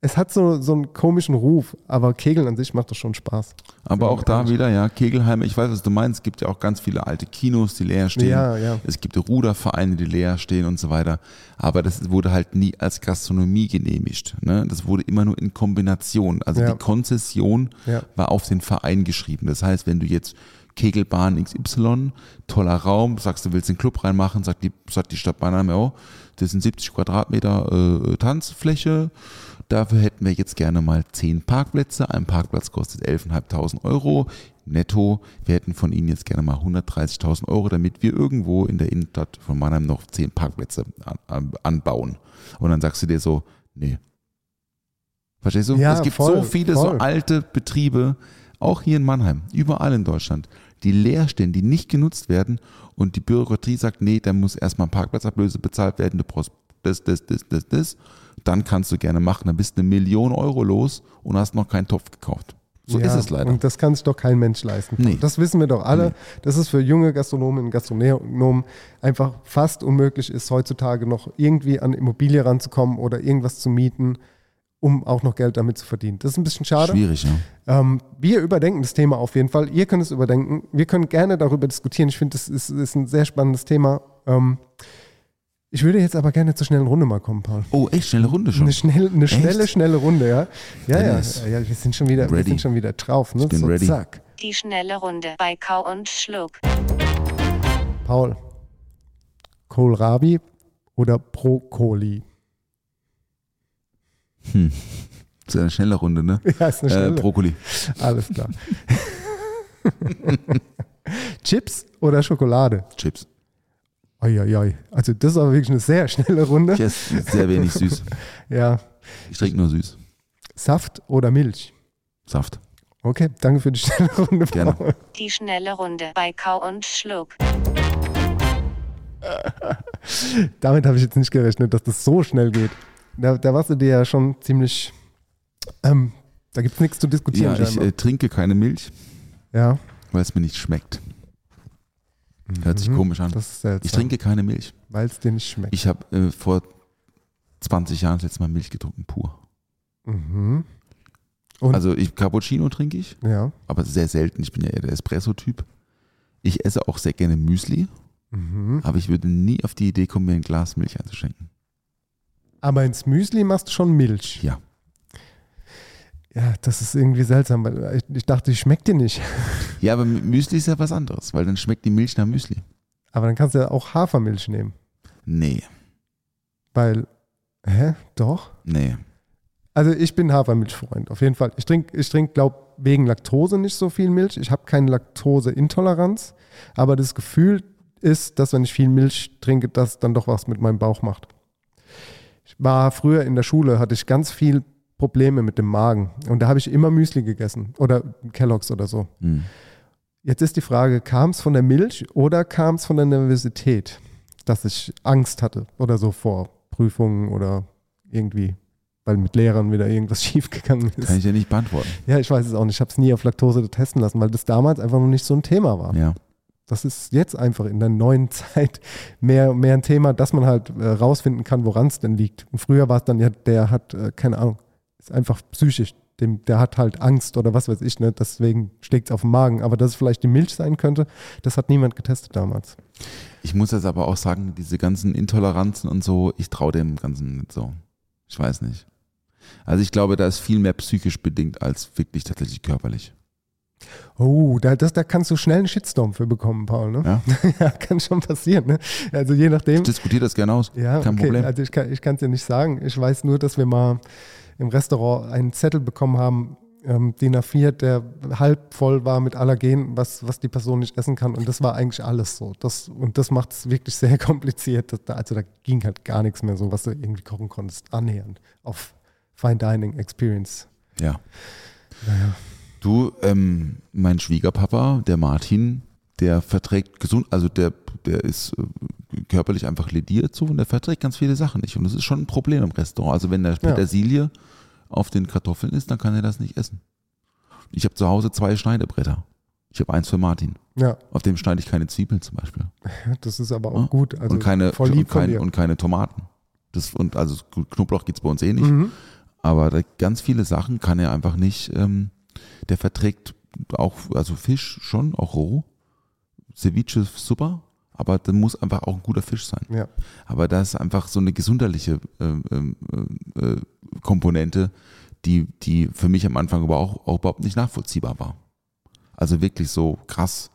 es hat so, so einen komischen Ruf, aber Kegeln an sich macht doch schon Spaß. Aber auch da wieder, ja, Kegelheime, ich weiß, was du meinst, es gibt ja auch ganz viele alte Kinos, die leer stehen. Ja, ja. Es gibt Rudervereine, die leer stehen und so weiter. Aber das wurde halt nie als Gastronomie genehmigt. Ne? Das wurde immer nur in Kombination. Also Ja. die Konzession Ja. war auf den Verein geschrieben. Das heißt, wenn du jetzt Kegelbahn XY, toller Raum, sagst du willst den Club reinmachen, sagt die, sagt die Stadt Mannheim, oh, das sind 70 Quadratmeter äh, Tanzfläche, dafür hätten wir jetzt gerne mal 10 Parkplätze, ein Parkplatz kostet 11.500 Euro, netto, wir hätten von Ihnen jetzt gerne mal 130.000 Euro, damit wir irgendwo in der Innenstadt von Mannheim noch 10 Parkplätze an, an, anbauen. Und dann sagst du dir so, nee. Verstehst du? Ja, es gibt voll, so viele voll. so alte Betriebe, auch hier in Mannheim, überall in Deutschland, die leer stehen, die nicht genutzt werden und die Bürokratie sagt, nee, da muss erstmal Parkplatzablöse bezahlt werden, du brauchst das, das, das, das, das, dann kannst du gerne machen, dann bist du eine Million Euro los und hast noch keinen Topf gekauft. So Ja, ist es leider. Und das kann sich doch kein Mensch leisten. Nee. Das wissen wir doch alle. Nee. Das ist für junge Gastronomen und Gastronomen einfach fast unmöglich ist, heutzutage noch irgendwie an Immobilie ranzukommen oder irgendwas zu mieten, um auch noch Geld damit zu verdienen. Das ist ein bisschen schade. Schwierig, ja. Ähm, wir überdenken das Thema auf jeden Fall. Ihr könnt es überdenken. Wir können gerne darüber diskutieren. Ich finde, das ist, ist ein sehr spannendes Thema. Ähm, ich würde jetzt aber gerne zur schnellen Runde mal kommen, Paul. Oh, echt schnelle Runde schon. Eine, schnell, eine schnelle, schnelle Runde, ja. Ja, ja, ja, ja, wir sind schon wieder, wir sind schon wieder drauf. Ne? Ich bin so, ready. Zack. Die schnelle Runde bei Kau und Schluck. Paul, Kohlrabi oder Brokkoli? Das ist eine schnelle Runde, ne? Ja, ist eine Äh, schnelle. Brokkoli. Alles klar. Chips oder Schokolade? Chips. Oi, oi, oi. Also das ist aber wirklich eine sehr schnelle Runde. Ich esse sehr wenig süß. Ja. Ich trinke nur süß. Saft oder Milch? Saft. Okay, danke für die schnelle Runde. Gerne. Paul. Die schnelle Runde bei Kau und Schluck. Damit habe ich jetzt nicht gerechnet, dass das so schnell geht. Da, da warst du dir ja schon ziemlich. Ähm, da gibt es nichts zu diskutieren. Ja, ich äh, trinke keine Milch, ja, weil es mir nicht schmeckt. Hört sich Mhm. komisch an. das ist seltsam. Ich trinke keine Milch. Weil es dir nicht schmeckt. Ich habe äh, vor 20 Jahren das letzte Mal Milch getrunken, pur. Mhm. Und- Also ich, Cappuccino trinke ich, Ja. aber sehr selten. Ich bin ja eher der Espresso-Typ. Ich esse auch sehr gerne Müsli, Mhm. aber ich würde nie auf die Idee kommen, mir ein Glas Milch einzuschenken. Aber ins Müsli machst du schon Milch. Ja. Ja, das ist irgendwie seltsam, weil ich, ich dachte, die schmeckt dir nicht. Ja, aber Müsli ist ja was anderes, weil dann schmeckt die Milch nach Müsli. Aber dann kannst du ja auch Hafermilch nehmen. Nee, Weil, hä? Doch? nee. Also ich bin Hafermilchfreund, auf jeden Fall. Ich trinke, ich trink, glaube wegen Laktose nicht so viel Milch. Ich habe keine Laktoseintoleranz, aber das Gefühl ist, dass wenn ich viel Milch trinke, das dann doch was mit meinem Bauch macht. Ich war früher in der Schule, hatte ich ganz viel Probleme mit dem Magen und da habe ich immer Müsli gegessen oder Kelloggs oder so. Hm. Jetzt ist die Frage, kam es von der Milch oder kam es von der Nervosität, dass ich Angst hatte oder so vor Prüfungen oder irgendwie, weil mit Lehrern wieder irgendwas schiefgegangen ist. Kann ich ja nicht beantworten. Ja, ich weiß es auch nicht. Ich habe es nie auf Laktose testen lassen, weil das damals einfach noch nicht so ein Thema war. Ja. Das ist jetzt einfach in der neuen Zeit mehr, mehr ein Thema, dass man halt äh, rausfinden kann, woran es denn liegt. Und früher war es dann ja, der hat, äh, keine Ahnung, ist einfach psychisch. Dem, der hat halt Angst oder was weiß ich, ne? deswegen schlägt es auf den Magen. Aber dass es vielleicht die Milch sein könnte, das hat niemand getestet damals. Ich muss jetzt aber auch sagen, diese ganzen Intoleranzen und so, ich traue dem Ganzen nicht so. Ich weiß nicht. Also ich glaube, da ist viel mehr psychisch bedingt als wirklich tatsächlich körperlich. Oh, da, das, da kannst du schnell einen Shitstorm für bekommen, Paul. Ne? Ja? Ja, kann schon passieren. Ne? Also je nachdem. Ich diskutiere das gerne aus. Ja, Kein okay. Problem. Also ich kann es dir nicht sagen. Ich weiß nur, dass wir mal im Restaurant einen Zettel bekommen haben, ähm, DIN A4, der halb voll war mit Allergen, was, was die Person nicht essen kann. Und das war eigentlich alles so. Das, und das macht es wirklich sehr kompliziert. Da- also da ging halt gar nichts mehr so, was du irgendwie kochen konntest, annähernd auf Fine Dining Experience. Ja. Naja. Du, ähm, mein Schwiegerpapa, der Martin, der verträgt gesund, also der, der ist äh, körperlich einfach lediert so und der verträgt ganz viele Sachen nicht. Und das ist schon ein Problem im Restaurant. Also wenn da Petersilie auf den Kartoffeln ist, dann kann er das nicht essen. Ich habe zu Hause zwei Schneidebretter. Ich habe eins für Martin. Ja, Auf dem schneide ich keine Zwiebeln zum Beispiel. das ist aber auch Ja. gut. Also und, keine, voll lieb und, kein, und keine Tomaten. Das, und also Knoblauch gibt's bei uns eh nicht. Mhm. Aber ganz viele Sachen kann er einfach nicht, ähm, der verträgt auch, also Fisch schon, auch roh. Ceviche super, aber dann muss einfach auch ein guter Fisch sein. Ja. Aber da ist einfach so eine gesundheitliche ähm, ähm, äh, Komponente, die, die für mich am Anfang aber auch, auch überhaupt nicht nachvollziehbar war. Also wirklich so krass.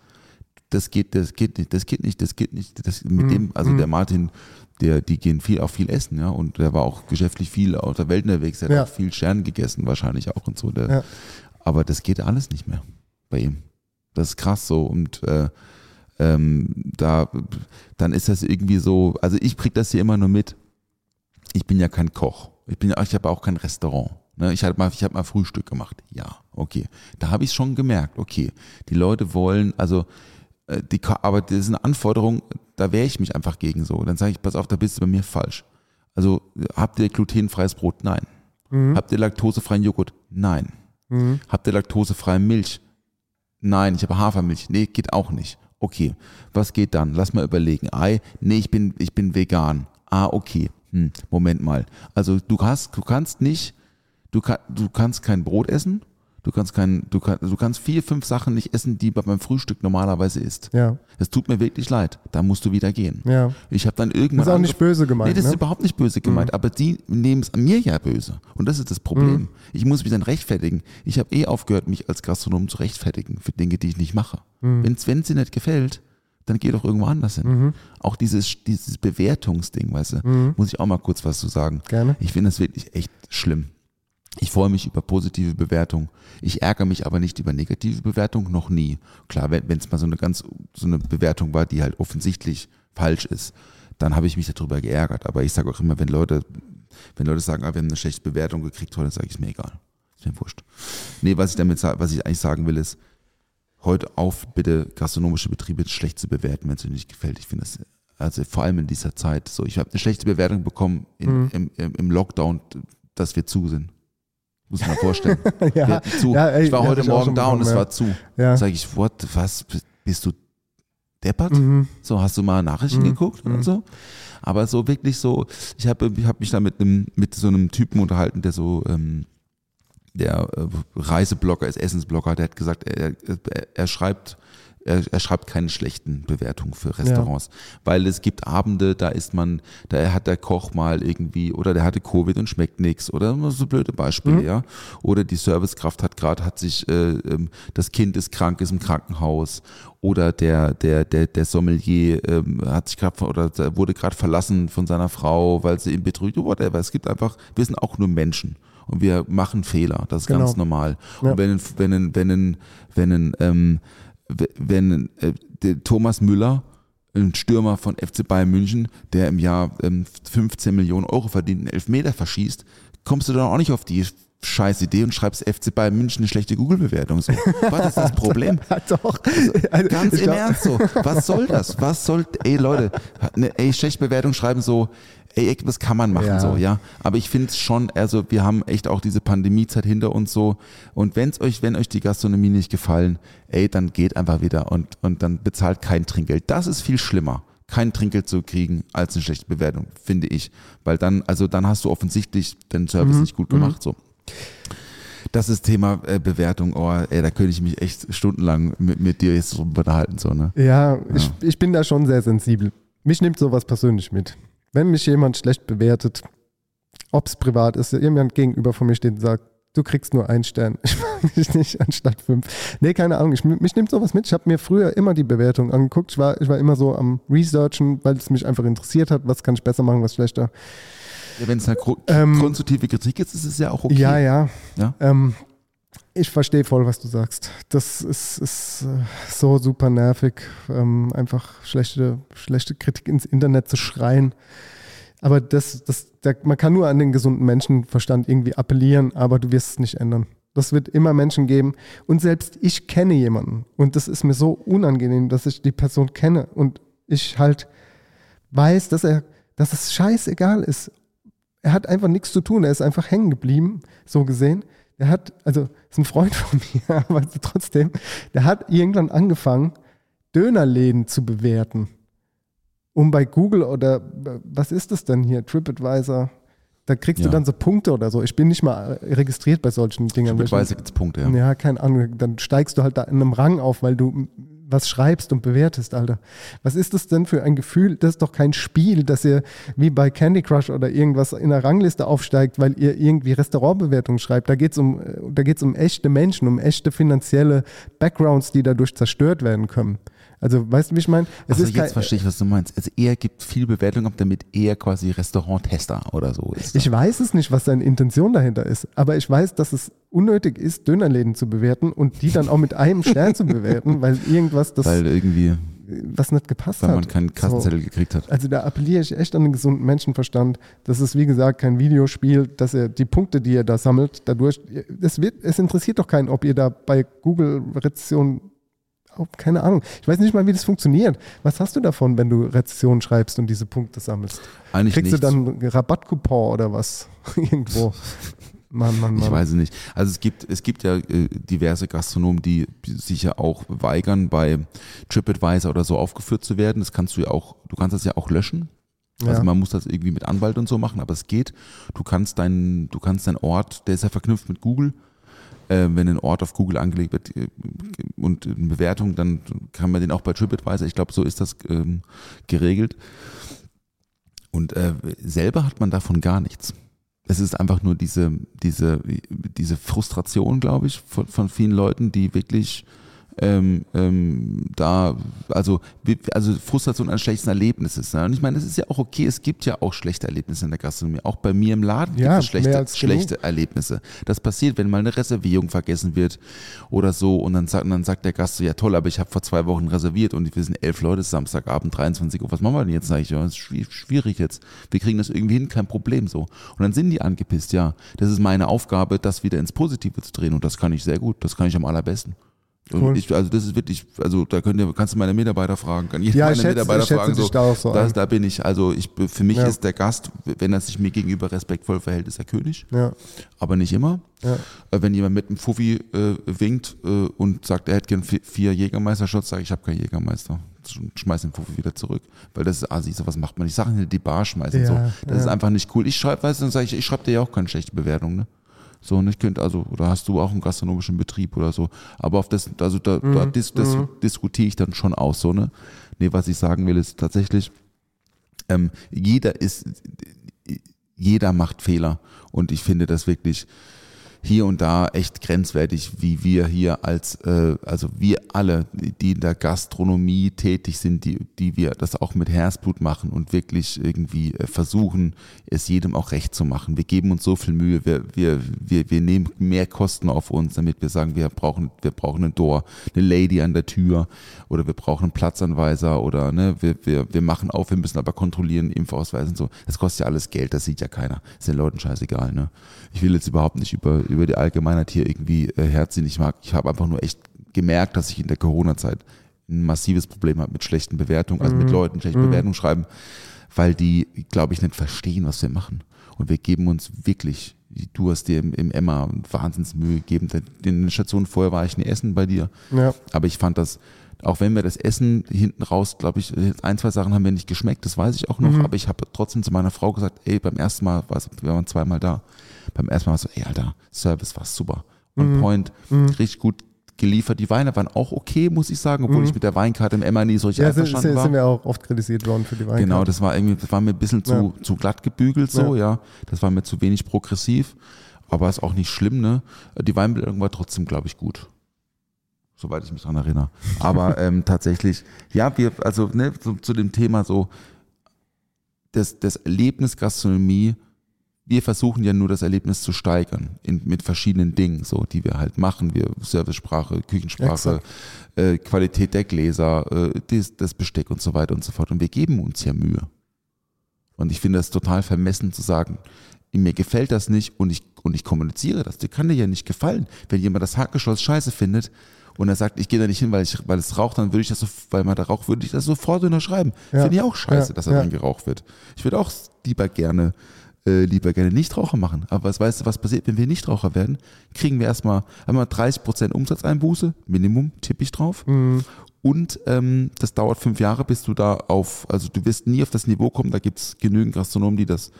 Das geht, das geht nicht, das geht nicht, das geht nicht. Das, mit Mhm. dem, also Mhm. der Martin, der, die gehen viel, auch viel essen, ja. Und der war auch geschäftlich viel auf der Welt unterwegs, der Ja. hat auch viel Stern gegessen, wahrscheinlich auch und so. Der, Ja. Aber das geht alles nicht mehr bei ihm. Das ist krass so. Und äh, ähm, da, dann ist das irgendwie so, also ich krieg das hier immer nur mit. Ich bin ja kein Koch. Ich bin, ich habe auch kein Restaurant. Ne? Ich habe mal, ich habe mal Frühstück gemacht. Ja, okay. Da habe ich schon gemerkt, okay, die Leute wollen, also äh, die, aber das ist eine Anforderung, da wehre ich mich einfach gegen so. Dann sage ich, pass auf, da bist du bei mir falsch. Also habt ihr glutenfreies Brot? Nein. Habt ihr laktosefreien Joghurt? Nein. Mhm. Habt ihr laktosefreie Milch? Nein, ich habe Hafermilch. Nee, geht auch nicht. Okay, was geht dann? Lass mal überlegen. Ei, nee, ich bin, ich bin vegan. Ah, okay. Hm, Moment mal. Also du hast, du kannst nicht, du, kann, du kannst kein Brot essen. Du kannst kein, du, kann, du kannst vier, fünf Sachen nicht essen, die man beim Frühstück normalerweise isst. Ja, Es tut mir wirklich leid. Da musst du wieder gehen. ja. Ich habe dann irgendwann. Ist auch nicht böse gemeint, Nee, das ist ne? überhaupt nicht böse gemeint, aber die nehmen es an mir ja böse. Und das ist das Problem. Mhm. Ich muss mich dann rechtfertigen. Ich habe eh aufgehört, mich als Gastronom zu rechtfertigen für Dinge, die ich nicht mache. Mhm. Wenn's Wenn es dir nicht gefällt, dann geh doch irgendwo anders hin. Auch dieses, dieses Bewertungsding, weißt du, muss ich auch mal kurz was zu sagen. Mhm. Gerne. Ich finde das wirklich echt schlimm. Ich freue mich über positive Bewertungen. Ich ärgere mich aber nicht über negative Bewertungen, noch nie. Klar, wenn es mal so eine ganz, so eine Bewertung war, die halt offensichtlich falsch ist, dann habe ich mich darüber geärgert. Aber ich sage auch immer, wenn Leute, wenn Leute sagen, ah, wir haben eine schlechte Bewertung gekriegt heute, sage ich, ist mir egal. Ist mir wurscht. Nee, was ich damit was ich eigentlich sagen will, ist, heute auf, bitte gastronomische Betriebe schlecht zu bewerten, wenn es euch nicht gefällt. Ich finde das, also vor allem in dieser Zeit so. Ich habe eine schlechte Bewertung bekommen in, im, im, im Lockdown, dass wir zu sind. Muss ich mir vorstellen. Ja, ja, ey, ich war heute ich Morgen da und es war zu. Ja. Sag ich, what, was, bist du deppert? Mhm. So, hast du mal Nachrichten geguckt und so? Aber so wirklich so, ich habe ich hab mich da mit einem, mit so einem Typen unterhalten, der so, ähm, der äh, Reiseblogger ist, Essensblogger, der hat gesagt, er, er, er schreibt, er, er schreibt keine schlechten Bewertungen für Restaurants, weil es gibt Abende, da ist man, da hat der Koch mal irgendwie oder der hatte Covid und schmeckt nichts oder so blöde Beispiele, ja. Oder die Servicekraft hat gerade, hat sich, äh, ähm, das Kind ist krank, ist im Krankenhaus. Oder der der der der Sommelier ähm, hat sich gerade oder der wurde gerade verlassen von seiner Frau, weil sie ihn betrügt, whatever. Es gibt einfach, wir sind auch nur Menschen und wir machen Fehler, das ist Genau. ganz normal. Ja. Und wenn wenn wenn wenn ein, ähm, wenn äh, Thomas Müller, ein Stürmer von FC Bayern München, der im Jahr ähm, 15 Millionen Euro verdient, einen Elfmeter verschießt, kommst du dann auch nicht auf die scheiß Idee und schreibst FC Bayern München eine schlechte Google-Bewertung. So. Was ist das Problem? Doch. Also, Ganz im Ernst so. Was soll das? Was soll, ey Leute, ne, ey, schlechte Bewertung schreiben so, ey, das kann man machen Ja. so, ja. Aber ich finde es schon, also wir haben echt auch diese Pandemiezeit hinter uns so. Und wenn's euch, wenn euch die Gastronomie nicht gefallen, ey, dann geht einfach wieder und, und dann bezahlt kein Trinkgeld. Das ist viel schlimmer kein Trinkgeld zu kriegen als eine schlechte Bewertung, finde ich. Weil dann, also dann hast du offensichtlich den Service nicht gut gemacht. So. Das ist Thema äh, Bewertung. Oh, ey, da könnte ich mich echt stundenlang mit, mit dir jetzt drüber unterhalten. So, ne? Ja, Ich, ich bin da schon sehr sensibel. Mich nimmt sowas persönlich mit. Wenn mich jemand schlecht bewertet, ob es privat ist, jemand gegenüber von mir steht und sagt, du kriegst nur einen Stern, ich mag dich nicht anstatt fünf. Nee, keine Ahnung, ich, mich nimmt sowas mit. Ich habe mir früher immer die Bewertung angeguckt. Ich war, ich war immer so am Researchen, weil es mich einfach interessiert hat, was kann ich besser machen, was schlechter. Ja, Wenn es eine gru- Ähm, konstruktive Kritik ist, ist es ja auch okay. Ja, ja. Ja? Ähm, ich verstehe voll, was du sagst. Das ist, ist äh, so super nervig, ähm, einfach schlechte, schlechte Kritik ins Internet zu schreien. Aber das, das, da, man kann nur an den gesunden Menschenverstand irgendwie appellieren, aber du wirst es nicht ändern. Das wird immer Menschen geben. Und selbst ich kenne jemanden. Und das ist mir so unangenehm, dass ich die Person kenne und ich halt weiß, dass er, dass es scheißegal ist, er hat einfach nichts zu tun. Er ist einfach hängen geblieben, so gesehen. Er hat, also ist ein Freund von mir, aber trotzdem, der hat irgendwann angefangen, Dönerläden zu bewerten. Um bei Google oder was ist das denn hier? TripAdvisor, Da kriegst Ja. du dann so Punkte oder so. Ich bin nicht mal registriert bei solchen Dingern. Weise gibt es Punkte, ja. Ja, keine Ahnung. Dann steigst du halt da in einem Rang auf, weil du was schreibst und bewertest, Alter. Was ist das denn für ein Gefühl? Das ist doch kein Spiel, dass ihr wie bei Candy Crush oder irgendwas in der Rangliste aufsteigt, weil ihr irgendwie Restaurantbewertungen schreibt. Da geht's um, äh, um echte Menschen, um echte finanzielle Backgrounds, die dadurch zerstört werden können. Also, weißt du, wie ich meine? Also kein- jetzt verstehe ich, was du meinst. Also er gibt viel Bewertung ab, damit er quasi Restauranttester oder so ist. Ich weiß es nicht, was seine Intention dahinter ist, aber ich weiß, dass es unnötig ist, Dönerläden zu bewerten und die dann auch mit einem Stern zu bewerten, weil irgendwas das, weil irgendwie, was nicht gepasst weil hat. man keinen Kassenzettel gekriegt hat. Also da appelliere ich echt an den gesunden Menschenverstand. Das ist wie gesagt kein Videospiel, dass er die Punkte, die er da sammelt, dadurch, es wird, es interessiert doch keinen, ob ihr da bei Google Rezession, oh, keine Ahnung, ich weiß nicht mal, wie das funktioniert. Was hast du davon, wenn du Rezession schreibst und diese Punkte sammelst? Eigentlich Kriegst nichts. du dann einen Rabattcoupon oder was? Irgendwo. Mann, Mann, Mann. Ich weiß es nicht. Also es gibt, es gibt ja äh, diverse Gastronomen, die sich ja auch weigern, bei TripAdvisor oder so aufgeführt zu werden. Das kannst du ja auch, du kannst das ja auch löschen. Also Ja. man muss das irgendwie mit Anwalt und so machen, aber es geht. Du kannst deinen, du kannst deinen Ort, der ist ja verknüpft mit Google. Äh, wenn ein Ort auf Google angelegt wird äh, und eine Bewertung, dann kann man den auch bei TripAdvisor, ich glaube, so ist das ähm, geregelt. Und äh, selber hat man davon gar nichts. Es ist einfach nur diese, diese, diese Frustration, glaube ich, von, von vielen Leuten, die wirklich ähm, ähm, da, also, also Frustration an schlechten Erlebnissen. Ne? Und ich meine, es ist ja auch okay, es gibt ja auch schlechte Erlebnisse in der Gastronomie. Auch bei mir im Laden Ja, gibt es schlechte, schlechte Erlebnisse. Das passiert, wenn mal eine Reservierung vergessen wird oder so und dann sagt, und dann sagt der Gast so, ja toll, aber ich habe vor zwei Wochen reserviert und wir sind elf Leute, Samstagabend, 23 Uhr, was machen wir denn jetzt? Sag ich, ja, das ist schwi- schwierig jetzt. Wir kriegen das irgendwie hin, kein Problem so. Und dann sind die angepisst, ja. Das ist meine Aufgabe, das wieder ins Positive zu drehen und das kann ich sehr gut, das kann ich am allerbesten. Cool. ich, also das ist wirklich, also da könnt ihr, kannst du meine Mitarbeiter fragen, kann jeder Ja, meine schätze- Mitarbeiter fragen, so, da auch so das, da bin ich, also ich, für mich Ja. ist der Gast, wenn er sich mir gegenüber respektvoll verhält, ist er König Ja, aber nicht immer. ja. Äh, Wenn jemand mit einem Fuffi äh, winkt äh, und sagt, er hätte gern vier, Jägermeister-Shots, sage ich, ich habe keinen Jägermeister. Sch- Schmeiß den Fuffi wieder zurück. Weil das ist assi, sowas macht man nicht. Sachen in die Bar schmeißen. Ja, so. Das ist einfach nicht cool. Ich schreibe, weißt du, dann sage ich, ich schreibe dir ja auch keine schlechte Bewertung, ne? So, und ich könnte, also, oder hast du auch einen gastronomischen Betrieb oder so. Aber auf das, also da, Mhm, da dis, das diskutiere ich dann schon aus, so, ne? Nee, was ich sagen will, ist tatsächlich, ähm, jeder ist, jeder macht Fehler. Und ich finde das wirklich hier und da echt grenzwertig, wie wir hier als, äh, also wir alle, die in der Gastronomie tätig sind, die, die wir das auch mit Herzblut machen und wirklich irgendwie äh, versuchen, es jedem auch recht zu machen. Wir geben uns so viel Mühe, wir, wir, wir, wir nehmen mehr Kosten auf uns, damit wir sagen, wir brauchen, wir brauchen ein Door, eine Lady an der Tür oder wir brauchen einen Platzanweiser oder ne, wir, wir, wir machen auf, wir müssen aber kontrollieren, Impfausweis und so. Das kostet ja alles Geld, das sieht ja keiner. Ist den Leuten scheißegal. Ne? Ich will jetzt überhaupt nicht über, über die Allgemeinheit hier irgendwie äh. Ich mag, ich habe einfach nur echt gemerkt, dass ich in der Corona-Zeit ein massives Problem habe mit schlechten Bewertungen, also mit Leuten schlechte Bewertungen schreiben, weil die, glaube ich, nicht verstehen, was wir machen. Und wir geben uns wirklich, du hast dir im, im Emma Wahnsinnsmühe gegeben. In den Stationen vorher war ich nie essen bei dir. Ja. Aber ich fand das, auch wenn wir das Essen hinten raus, glaube ich, ein, zwei Sachen haben mir nicht geschmeckt, das weiß ich auch noch, aber ich habe trotzdem zu meiner Frau gesagt, ey, beim ersten Mal, wir waren zweimal da, beim ersten Mal war so, ey, Alter, Service war super. On point, richtig gut geliefert. Die Weine waren auch okay, muss ich sagen, obwohl ich mit der Weinkarte im Emma nie so richtig Ja, einverstanden sind, war. sind wir auch oft kritisiert worden für die Weinkarte. Genau, das war irgendwie, das war mir ein bisschen zu, zu glatt gebügelt so, ja. Das war mir zu wenig progressiv, aber ist auch nicht schlimm, ne? Die Weinbildung war trotzdem, glaube ich, gut. Soweit ich mich dran erinnere. Aber ähm, tatsächlich, ja, wir, also ne, zu, zu dem Thema so, das, das Erlebnis Gastronomie, wir versuchen ja nur das Erlebnis zu steigern in, mit verschiedenen Dingen, so die wir halt machen. Wir Servicesprache, Küchensprache, äh, Qualität der Gläser, äh, das, das Besteck und so weiter und so fort. Und wir geben uns ja Mühe. Und ich finde das total vermessen zu sagen, mir gefällt das nicht und ich, und ich kommuniziere das. Dir kann dir ja nicht gefallen. Wenn jemand das Hackgeschoss scheiße findet und er sagt, ich gehe da nicht hin, weil, ich, weil es raucht, dann würde ich das so, weil man da raucht, würde ich das sofort unterschreiben. Ja. Finde ich auch scheiße, Ja. dass da Ja. dran geraucht wird. Ich würde auch lieber gerne äh, lieber gerne Nichtraucher machen. Aber was weißt du, was passiert, wenn wir Nichtraucher werden? Kriegen wir erstmal einmal 30% Umsatzeinbuße, Minimum, tippe ich drauf. Und ähm, das dauert fünf Jahre, bis du da auf, also du wirst nie auf das Niveau kommen, da gibt's genügend Gastronomen, die das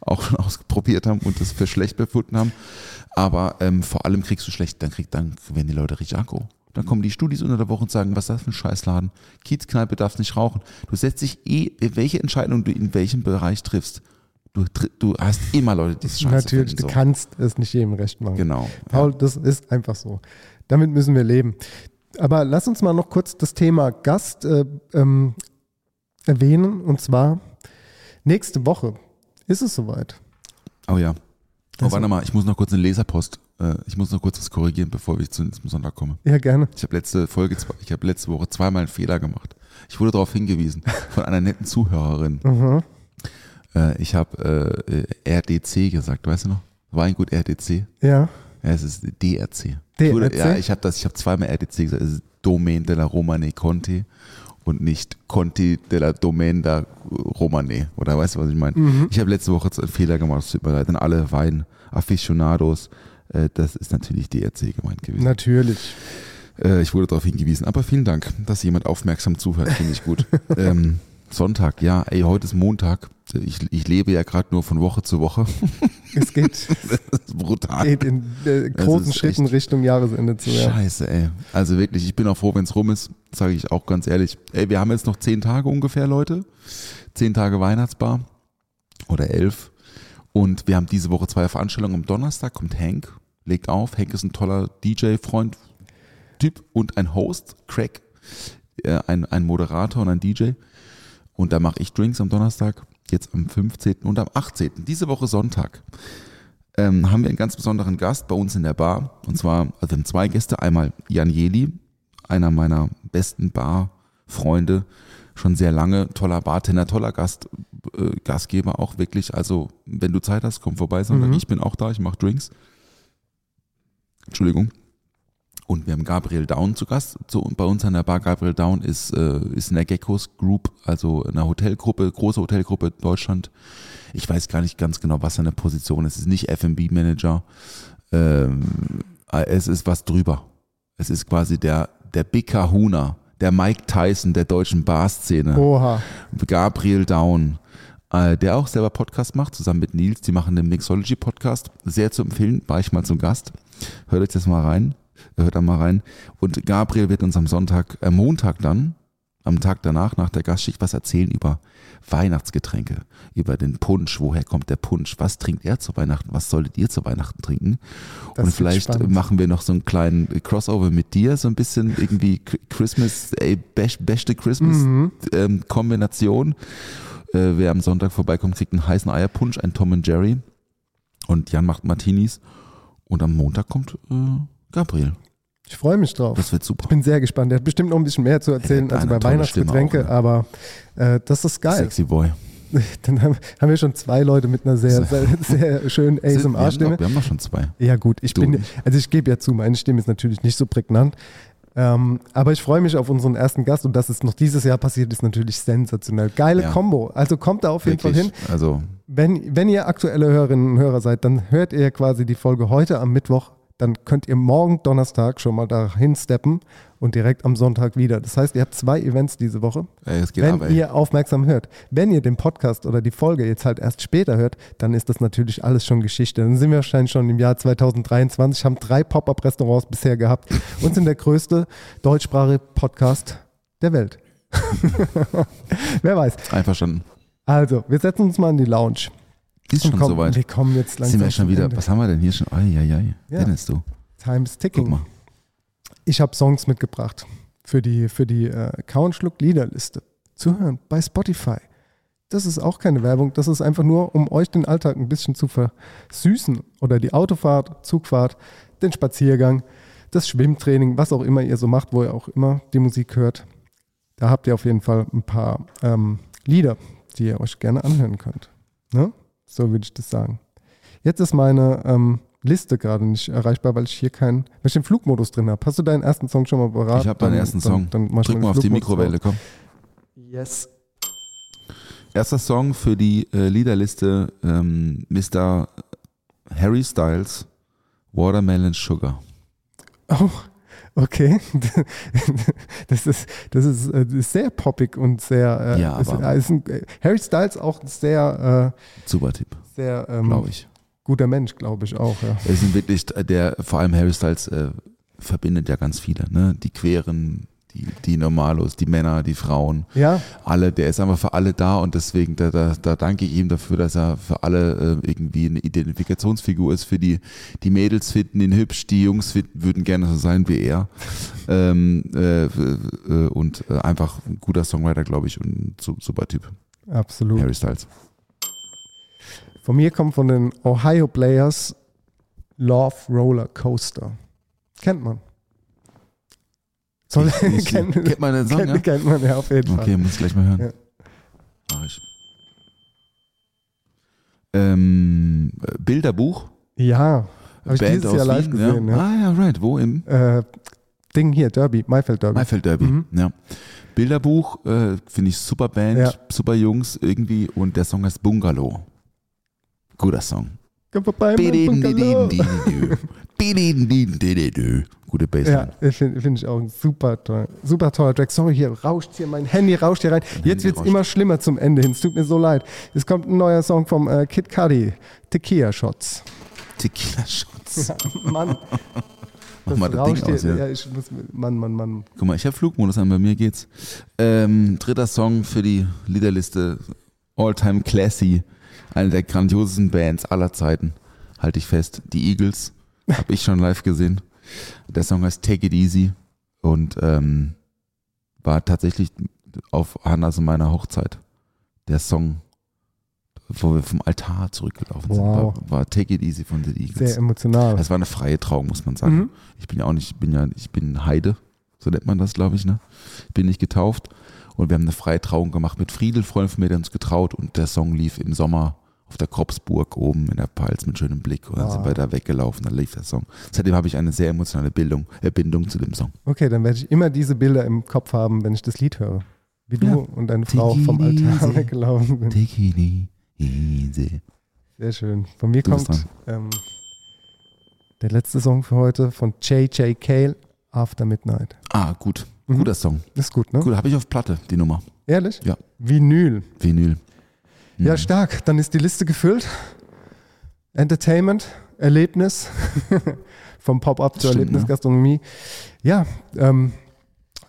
auch schon ausprobiert haben und das für schlecht befunden haben. Aber ähm, vor allem kriegst du schlecht, dann kriegt dann werden die Leute richtig aggro. Dann kommen die Studis unter der Woche und sagen, was ist das für ein Scheißladen? Kiezkneipe darfst nicht rauchen. Du setzt dich eh, welche Entscheidung du in welchem Bereich triffst. Du, du hast immer Leute, die es scheiße Natürlich, finden, du so. kannst es nicht jedem recht machen. Genau. Paul, das ist einfach so. Damit müssen wir leben. Aber lass uns mal noch kurz das Thema Gast äh, ähm, erwähnen. Und zwar nächste Woche ist es soweit. Oh ja. Oh, Also- warte mal, ich muss noch kurz eine Leserpost, äh, ich muss noch kurz was korrigieren, bevor ich zu, zum Sonntag komme. Ja, gerne. Ich habe letzte Folge, ich habe letzte Woche zweimal einen Fehler gemacht. Ich wurde darauf hingewiesen von einer netten Zuhörerin. Mhm. Äh, ich habe äh, RDC gesagt, weißt du noch? Weingut RDC. Ja. Ja, es ist DRC. DRC? Ja, ich habe das, ich habe zweimal RDC gesagt. Es ist Domain della Romane Conti und nicht Conti della Domain da Romane. Oder weißt du, was ich meine? Mhm. Ich habe letzte Woche einen Fehler gemacht, es tut mir leid. An alle Wein-Afficionados, äh, das ist natürlich DRC gemeint gewesen. Natürlich. Äh, ich wurde darauf hingewiesen. Aber vielen Dank, dass jemand aufmerksam zuhört, finde ich gut. ähm, Sonntag, ja, ey, heute ist Montag. Ich, ich lebe ja gerade nur von Woche zu Woche. Es geht, brutal. geht in äh, großen Schritten Richtung Jahresende zu. Ja. Scheiße, ey. Also wirklich, ich bin auch froh, wenn es rum ist, sage ich auch ganz ehrlich. Ey, wir haben jetzt noch zehn Tage ungefähr, Leute. Zehn Tage Weihnachtsbar oder elf. Und wir haben diese Woche zwei Veranstaltungen. Am Donnerstag kommt Hank, legt auf. Hank ist ein toller DJ-Freund, Typ und ein Host, Craig, äh, ein, ein Moderator und ein DJ. Und da mache ich Drinks am Donnerstag, jetzt am 15. und am 18. Diese Woche Sonntag ähm, haben wir einen ganz besonderen Gast bei uns in der Bar. Und zwar, also haben zwei Gäste. Einmal Jan Jeli, einer meiner besten Barfreunde, schon sehr lange, toller Bartender, toller Gast, äh, Gastgeber auch wirklich. Also, wenn du Zeit hast, komm vorbei, sondern Mhm. ich bin auch da, ich mache Drinks. Entschuldigung. Und wir haben Gabriel Down zu Gast zu, bei uns an der Bar. Gabriel Down ist, äh, ist in der Geckos Group, also eine Hotelgruppe, große Hotelgruppe in Deutschland. Ich weiß gar nicht ganz genau, was seine Position ist. Es ist nicht F&B-Manager. Ähm, es ist was drüber. Es ist quasi der, der Big Kahuna, der Mike Tyson der deutschen Bar-Szene. Oha. Gabriel Down, äh, der auch selber Podcast macht, zusammen mit Nils. Die machen den Mixology Podcast. Sehr zu empfehlen, war ich mal zum Gast. Hört euch das mal rein. Hört da mal rein. Und Gabriel wird uns am Sonntag, äh, Montag dann, am Tag danach, nach der Gastschicht, was erzählen über Weihnachtsgetränke, über den Punsch. Woher kommt der Punsch? Was trinkt er zu Weihnachten? Was solltet ihr zu Weihnachten trinken? Das Und vielleicht spannend. machen wir noch so einen kleinen Crossover mit dir, so ein bisschen irgendwie Christmas, ey, best, beste Christmas Mhm. ähm, Kombination. Äh, wer am Sonntag vorbeikommt, kriegt einen heißen Eierpunsch, ein Tom und Jerry. Und Jan macht Martinis. Und am Montag kommt äh, Gabriel. Ich freue mich drauf. Das wird super. Ich bin sehr gespannt. Der hat bestimmt noch ein bisschen mehr zu erzählen als bei Weihnachtsgetränke, auch, ne? aber äh, das ist geil. Sexy Boy. Dann haben, haben wir schon zwei Leute mit einer sehr, sehr, sehr schönen ASMR-Stimme. wir haben noch schon zwei. Ja gut, ich Du bin, nicht. also ich gebe ja zu, meine Stimme ist natürlich nicht so prägnant. Ähm, aber ich freue mich auf unseren ersten Gast und dass es noch dieses Jahr passiert, ist natürlich sensationell. Geile Ja. Kombo. Also kommt da auf jeden Fall hin. Wirklich. Also, Wenn, wenn ihr aktuelle Hörerinnen und Hörer seid, dann hört ihr quasi die Folge heute am Mittwoch. Dann könnt ihr morgen Donnerstag schon mal dahin steppen und direkt am Sonntag wieder. Das heißt, ihr habt zwei Events diese Woche. ey, wenn ab, ihr aufmerksam hört. Wenn ihr den Podcast oder die Folge jetzt halt erst später hört, dann ist das natürlich alles schon Geschichte. Dann sind wir wahrscheinlich schon im Jahr 2023, haben drei Pop-Up-Restaurants bisher gehabt und sind der größte deutschsprachige Podcast der Welt. Wer weiß. Einverstanden. Also, wir setzen uns mal in die Lounge. Ist schon kommen- soweit. Wir kommen jetzt langsam Sind wir schon wieder, Ende. was haben wir denn hier schon? Ai, ai, ai. Ja. Dennis, du. Time's Guck ticking. mal. Ich habe Songs mitgebracht für die, für die äh, Kau Schluck Liederliste zu hören bei Spotify. Das ist auch keine Werbung, das ist einfach nur, um euch den Alltag ein bisschen zu versüßen oder die Autofahrt, Zugfahrt, den Spaziergang, das Schwimmtraining, was auch immer ihr so macht, wo ihr auch immer die Musik hört. Da habt ihr auf jeden Fall ein paar ähm, Lieder, die ihr euch gerne anhören könnt. Ne? So würde ich das sagen. Jetzt ist meine ähm, Liste gerade nicht erreichbar, weil ich hier keinen, weil ich den Flugmodus drin habe. Hast du deinen ersten Song schon mal parat? Ich habe deinen Dann- ersten dann- Song. Dann ich Drück mal auf die Mikrowelle, komm. Yes. Erster Song für die äh, Liederliste ähm, Mr. Harry Styles, Watermelon Sugar. Oh, Okay. Das ist, das ist, äh, das ist sehr poppig und sehr. Äh, Ja, ist, ist ein, Harry Styles auch ein sehr, Super Tipp, äh, sehr ähm, glaube ich. guter Mensch, glaube ich auch. Ja. Es sind wirklich, der, vor allem Harry Styles äh, verbindet ja ganz viele, ne? Die Queren, die, die Normalos, die Männer, die Frauen, ja, alle, der ist einfach für alle da und deswegen, da, da, da danke ich ihm dafür, dass er für alle äh, irgendwie eine Identifikationsfigur ist. Für die, die Mädels finden ihn hübsch, die Jungs finden, würden gerne so sein wie er. Ähm, äh, äh, und äh, einfach ein guter Songwriter, glaube ich, und ein su- super Typ. absolut. Harry Styles. Von mir kommt von den Ohio Players Love Roller Coaster. Kennt man. Soll, Ich- kennt, kennt man den Song, kennt, ja? kennt man ja auf jeden Okay, Fall. muss ich gleich mal hören. Ja. Mach ich. Ähm, äh, Bilderbuch. Ja, habe ich Band dieses Jahr live Wien, gesehen. Ja. Ja. Ah ja, right. Wo? Im Äh, Ding hier, Derby, Maifeld Derby. Maifeld Derby. Mhm. Ja. Bilderbuch äh, finde ich super Band, super Jungs irgendwie und der Song heißt Bungalow. Guter Song. Komm vorbei, mein. Gute Ja, Bassline. finde find ich auch ein super toll, super toller Track. Sorry, hier rauscht hier, mein Handy rauscht hier rein. Jetzt Handy wird es immer schlimmer zum Ende hin. Es tut mir so leid. Es kommt ein neuer Song vom äh, Kid Cudi, Tequila Shots. Tequila Shots. Mann, Mach mal das Ding aus. Ja. Ja, ich muss, Mann, Mann, Mann. Guck mal, ich habe Flugmodus an, bei mir geht's. Ähm, dritter Song für die Liederliste All-Time Classy. Eine der grandiosesten Bands aller Zeiten. Halte ich fest. Die Eagles. Habe ich schon live gesehen. Der Song heißt Take It Easy und ähm, war tatsächlich auf Hannas und meiner Hochzeit der Song, wo wir vom Altar zurückgelaufen Wow. sind. War, war Take It Easy von den Eagles. Sehr emotional. Das war eine freie Trauung, muss man sagen. Mhm. Ich bin ja auch nicht, ich bin ja, ich bin Heide, so nennt man das, glaube ich, ne? Ich bin nicht getauft. Und wir haben eine freie Trauung gemacht mit Friedel, Freund von mir, der uns getraut und der Song lief im Sommer auf der Kropsburg oben in der Palz mit schönem Blick. Und dann sind Ah. wir da weggelaufen, dann lief der Song. Seitdem habe ich eine sehr emotionale Bildung, äh, Bindung zu dem Song. Okay, dann werde ich immer diese Bilder im Kopf haben, wenn ich das Lied höre. Wie du Ja. und deine Frau vom Take it Altar weggelaufen sind. Take easy. Sehr schön. Von mir Du kommt ähm, der letzte Song für heute von J.J. Cale, After Midnight. Ah, gut. Mhm. Guter Song. Ist gut, ne? Gut, habe ich auf Platte, die Nummer. Ehrlich? Ja. Vinyl. Vinyl. Ja, Mhm. stark. Dann ist die Liste gefüllt. Entertainment, Erlebnis, vom Pop-up zur Stimmt, ne? Erlebnisgastronomie. Ja, ähm,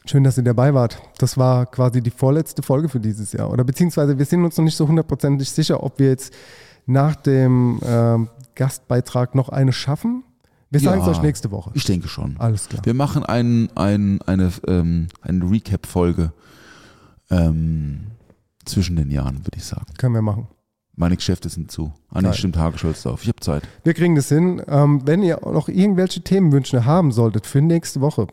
schön, dass ihr dabei wart. Das war quasi die vorletzte Folge für dieses Jahr. Oder beziehungsweise wir sind uns noch nicht so hundertprozentig sicher, ob wir jetzt nach dem ähm, Gastbeitrag noch eine schaffen. Wir sagen es Ja. euch nächste Woche. Ich denke schon. Alles klar. Wir machen ein, ein, eine, ähm, eine Recap-Folge ähm, zwischen den Jahren, würde ich sagen. Können wir machen. Meine Geschäfte sind zu. Ah, nee, stimmt, Hagescholzdorf. Ich habe Zeit. Wir kriegen das hin. Ähm, wenn ihr noch irgendwelche Themenwünsche haben solltet für nächste Woche,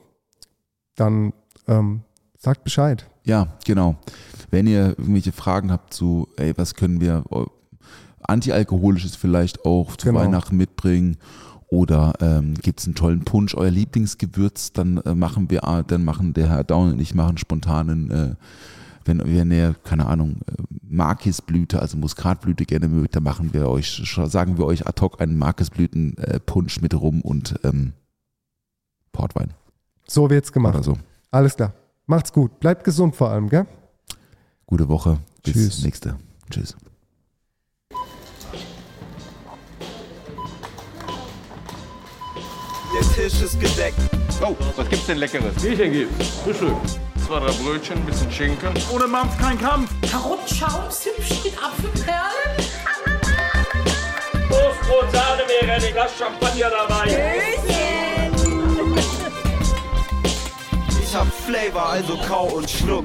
dann ähm, sagt Bescheid. Ja, genau. Wenn ihr irgendwelche Fragen habt zu, ey, was können wir äh, antialkoholisches vielleicht auch zu Genau. Weihnachten mitbringen oder ähm, gibt es einen tollen Punsch, euer Lieblingsgewürz, dann äh, machen wir, äh, dann machen der Herr Daun und ich machen spontanen, äh, wenn, wenn ihr, keine Ahnung, äh, Markisblüte, also Muskatblüte gerne mögt, dann machen wir euch, sagen wir euch ad hoc einen Markisblüten-Punsch mit rum und ähm, Portwein So wird's gemacht. oder so. Alles klar. Macht's gut. Bleibt gesund vor allem, gell? Gute Woche. Bis Tschüss. nächste. Tschüss. Der Tisch ist gedeckt. Oh, was gibt's denn Leckeres? Bierchen gibt's. Frühstück. Zwei, drei Brötchen, ein bisschen Schinken. Ohne Mampf kein Kampf. Karottenschaum, Zimtschnitt, Apfelperlen. Toastbrot, Sahne wäre ein Glas Champagner dabei. Ich hab Flavor, also kau und schluck.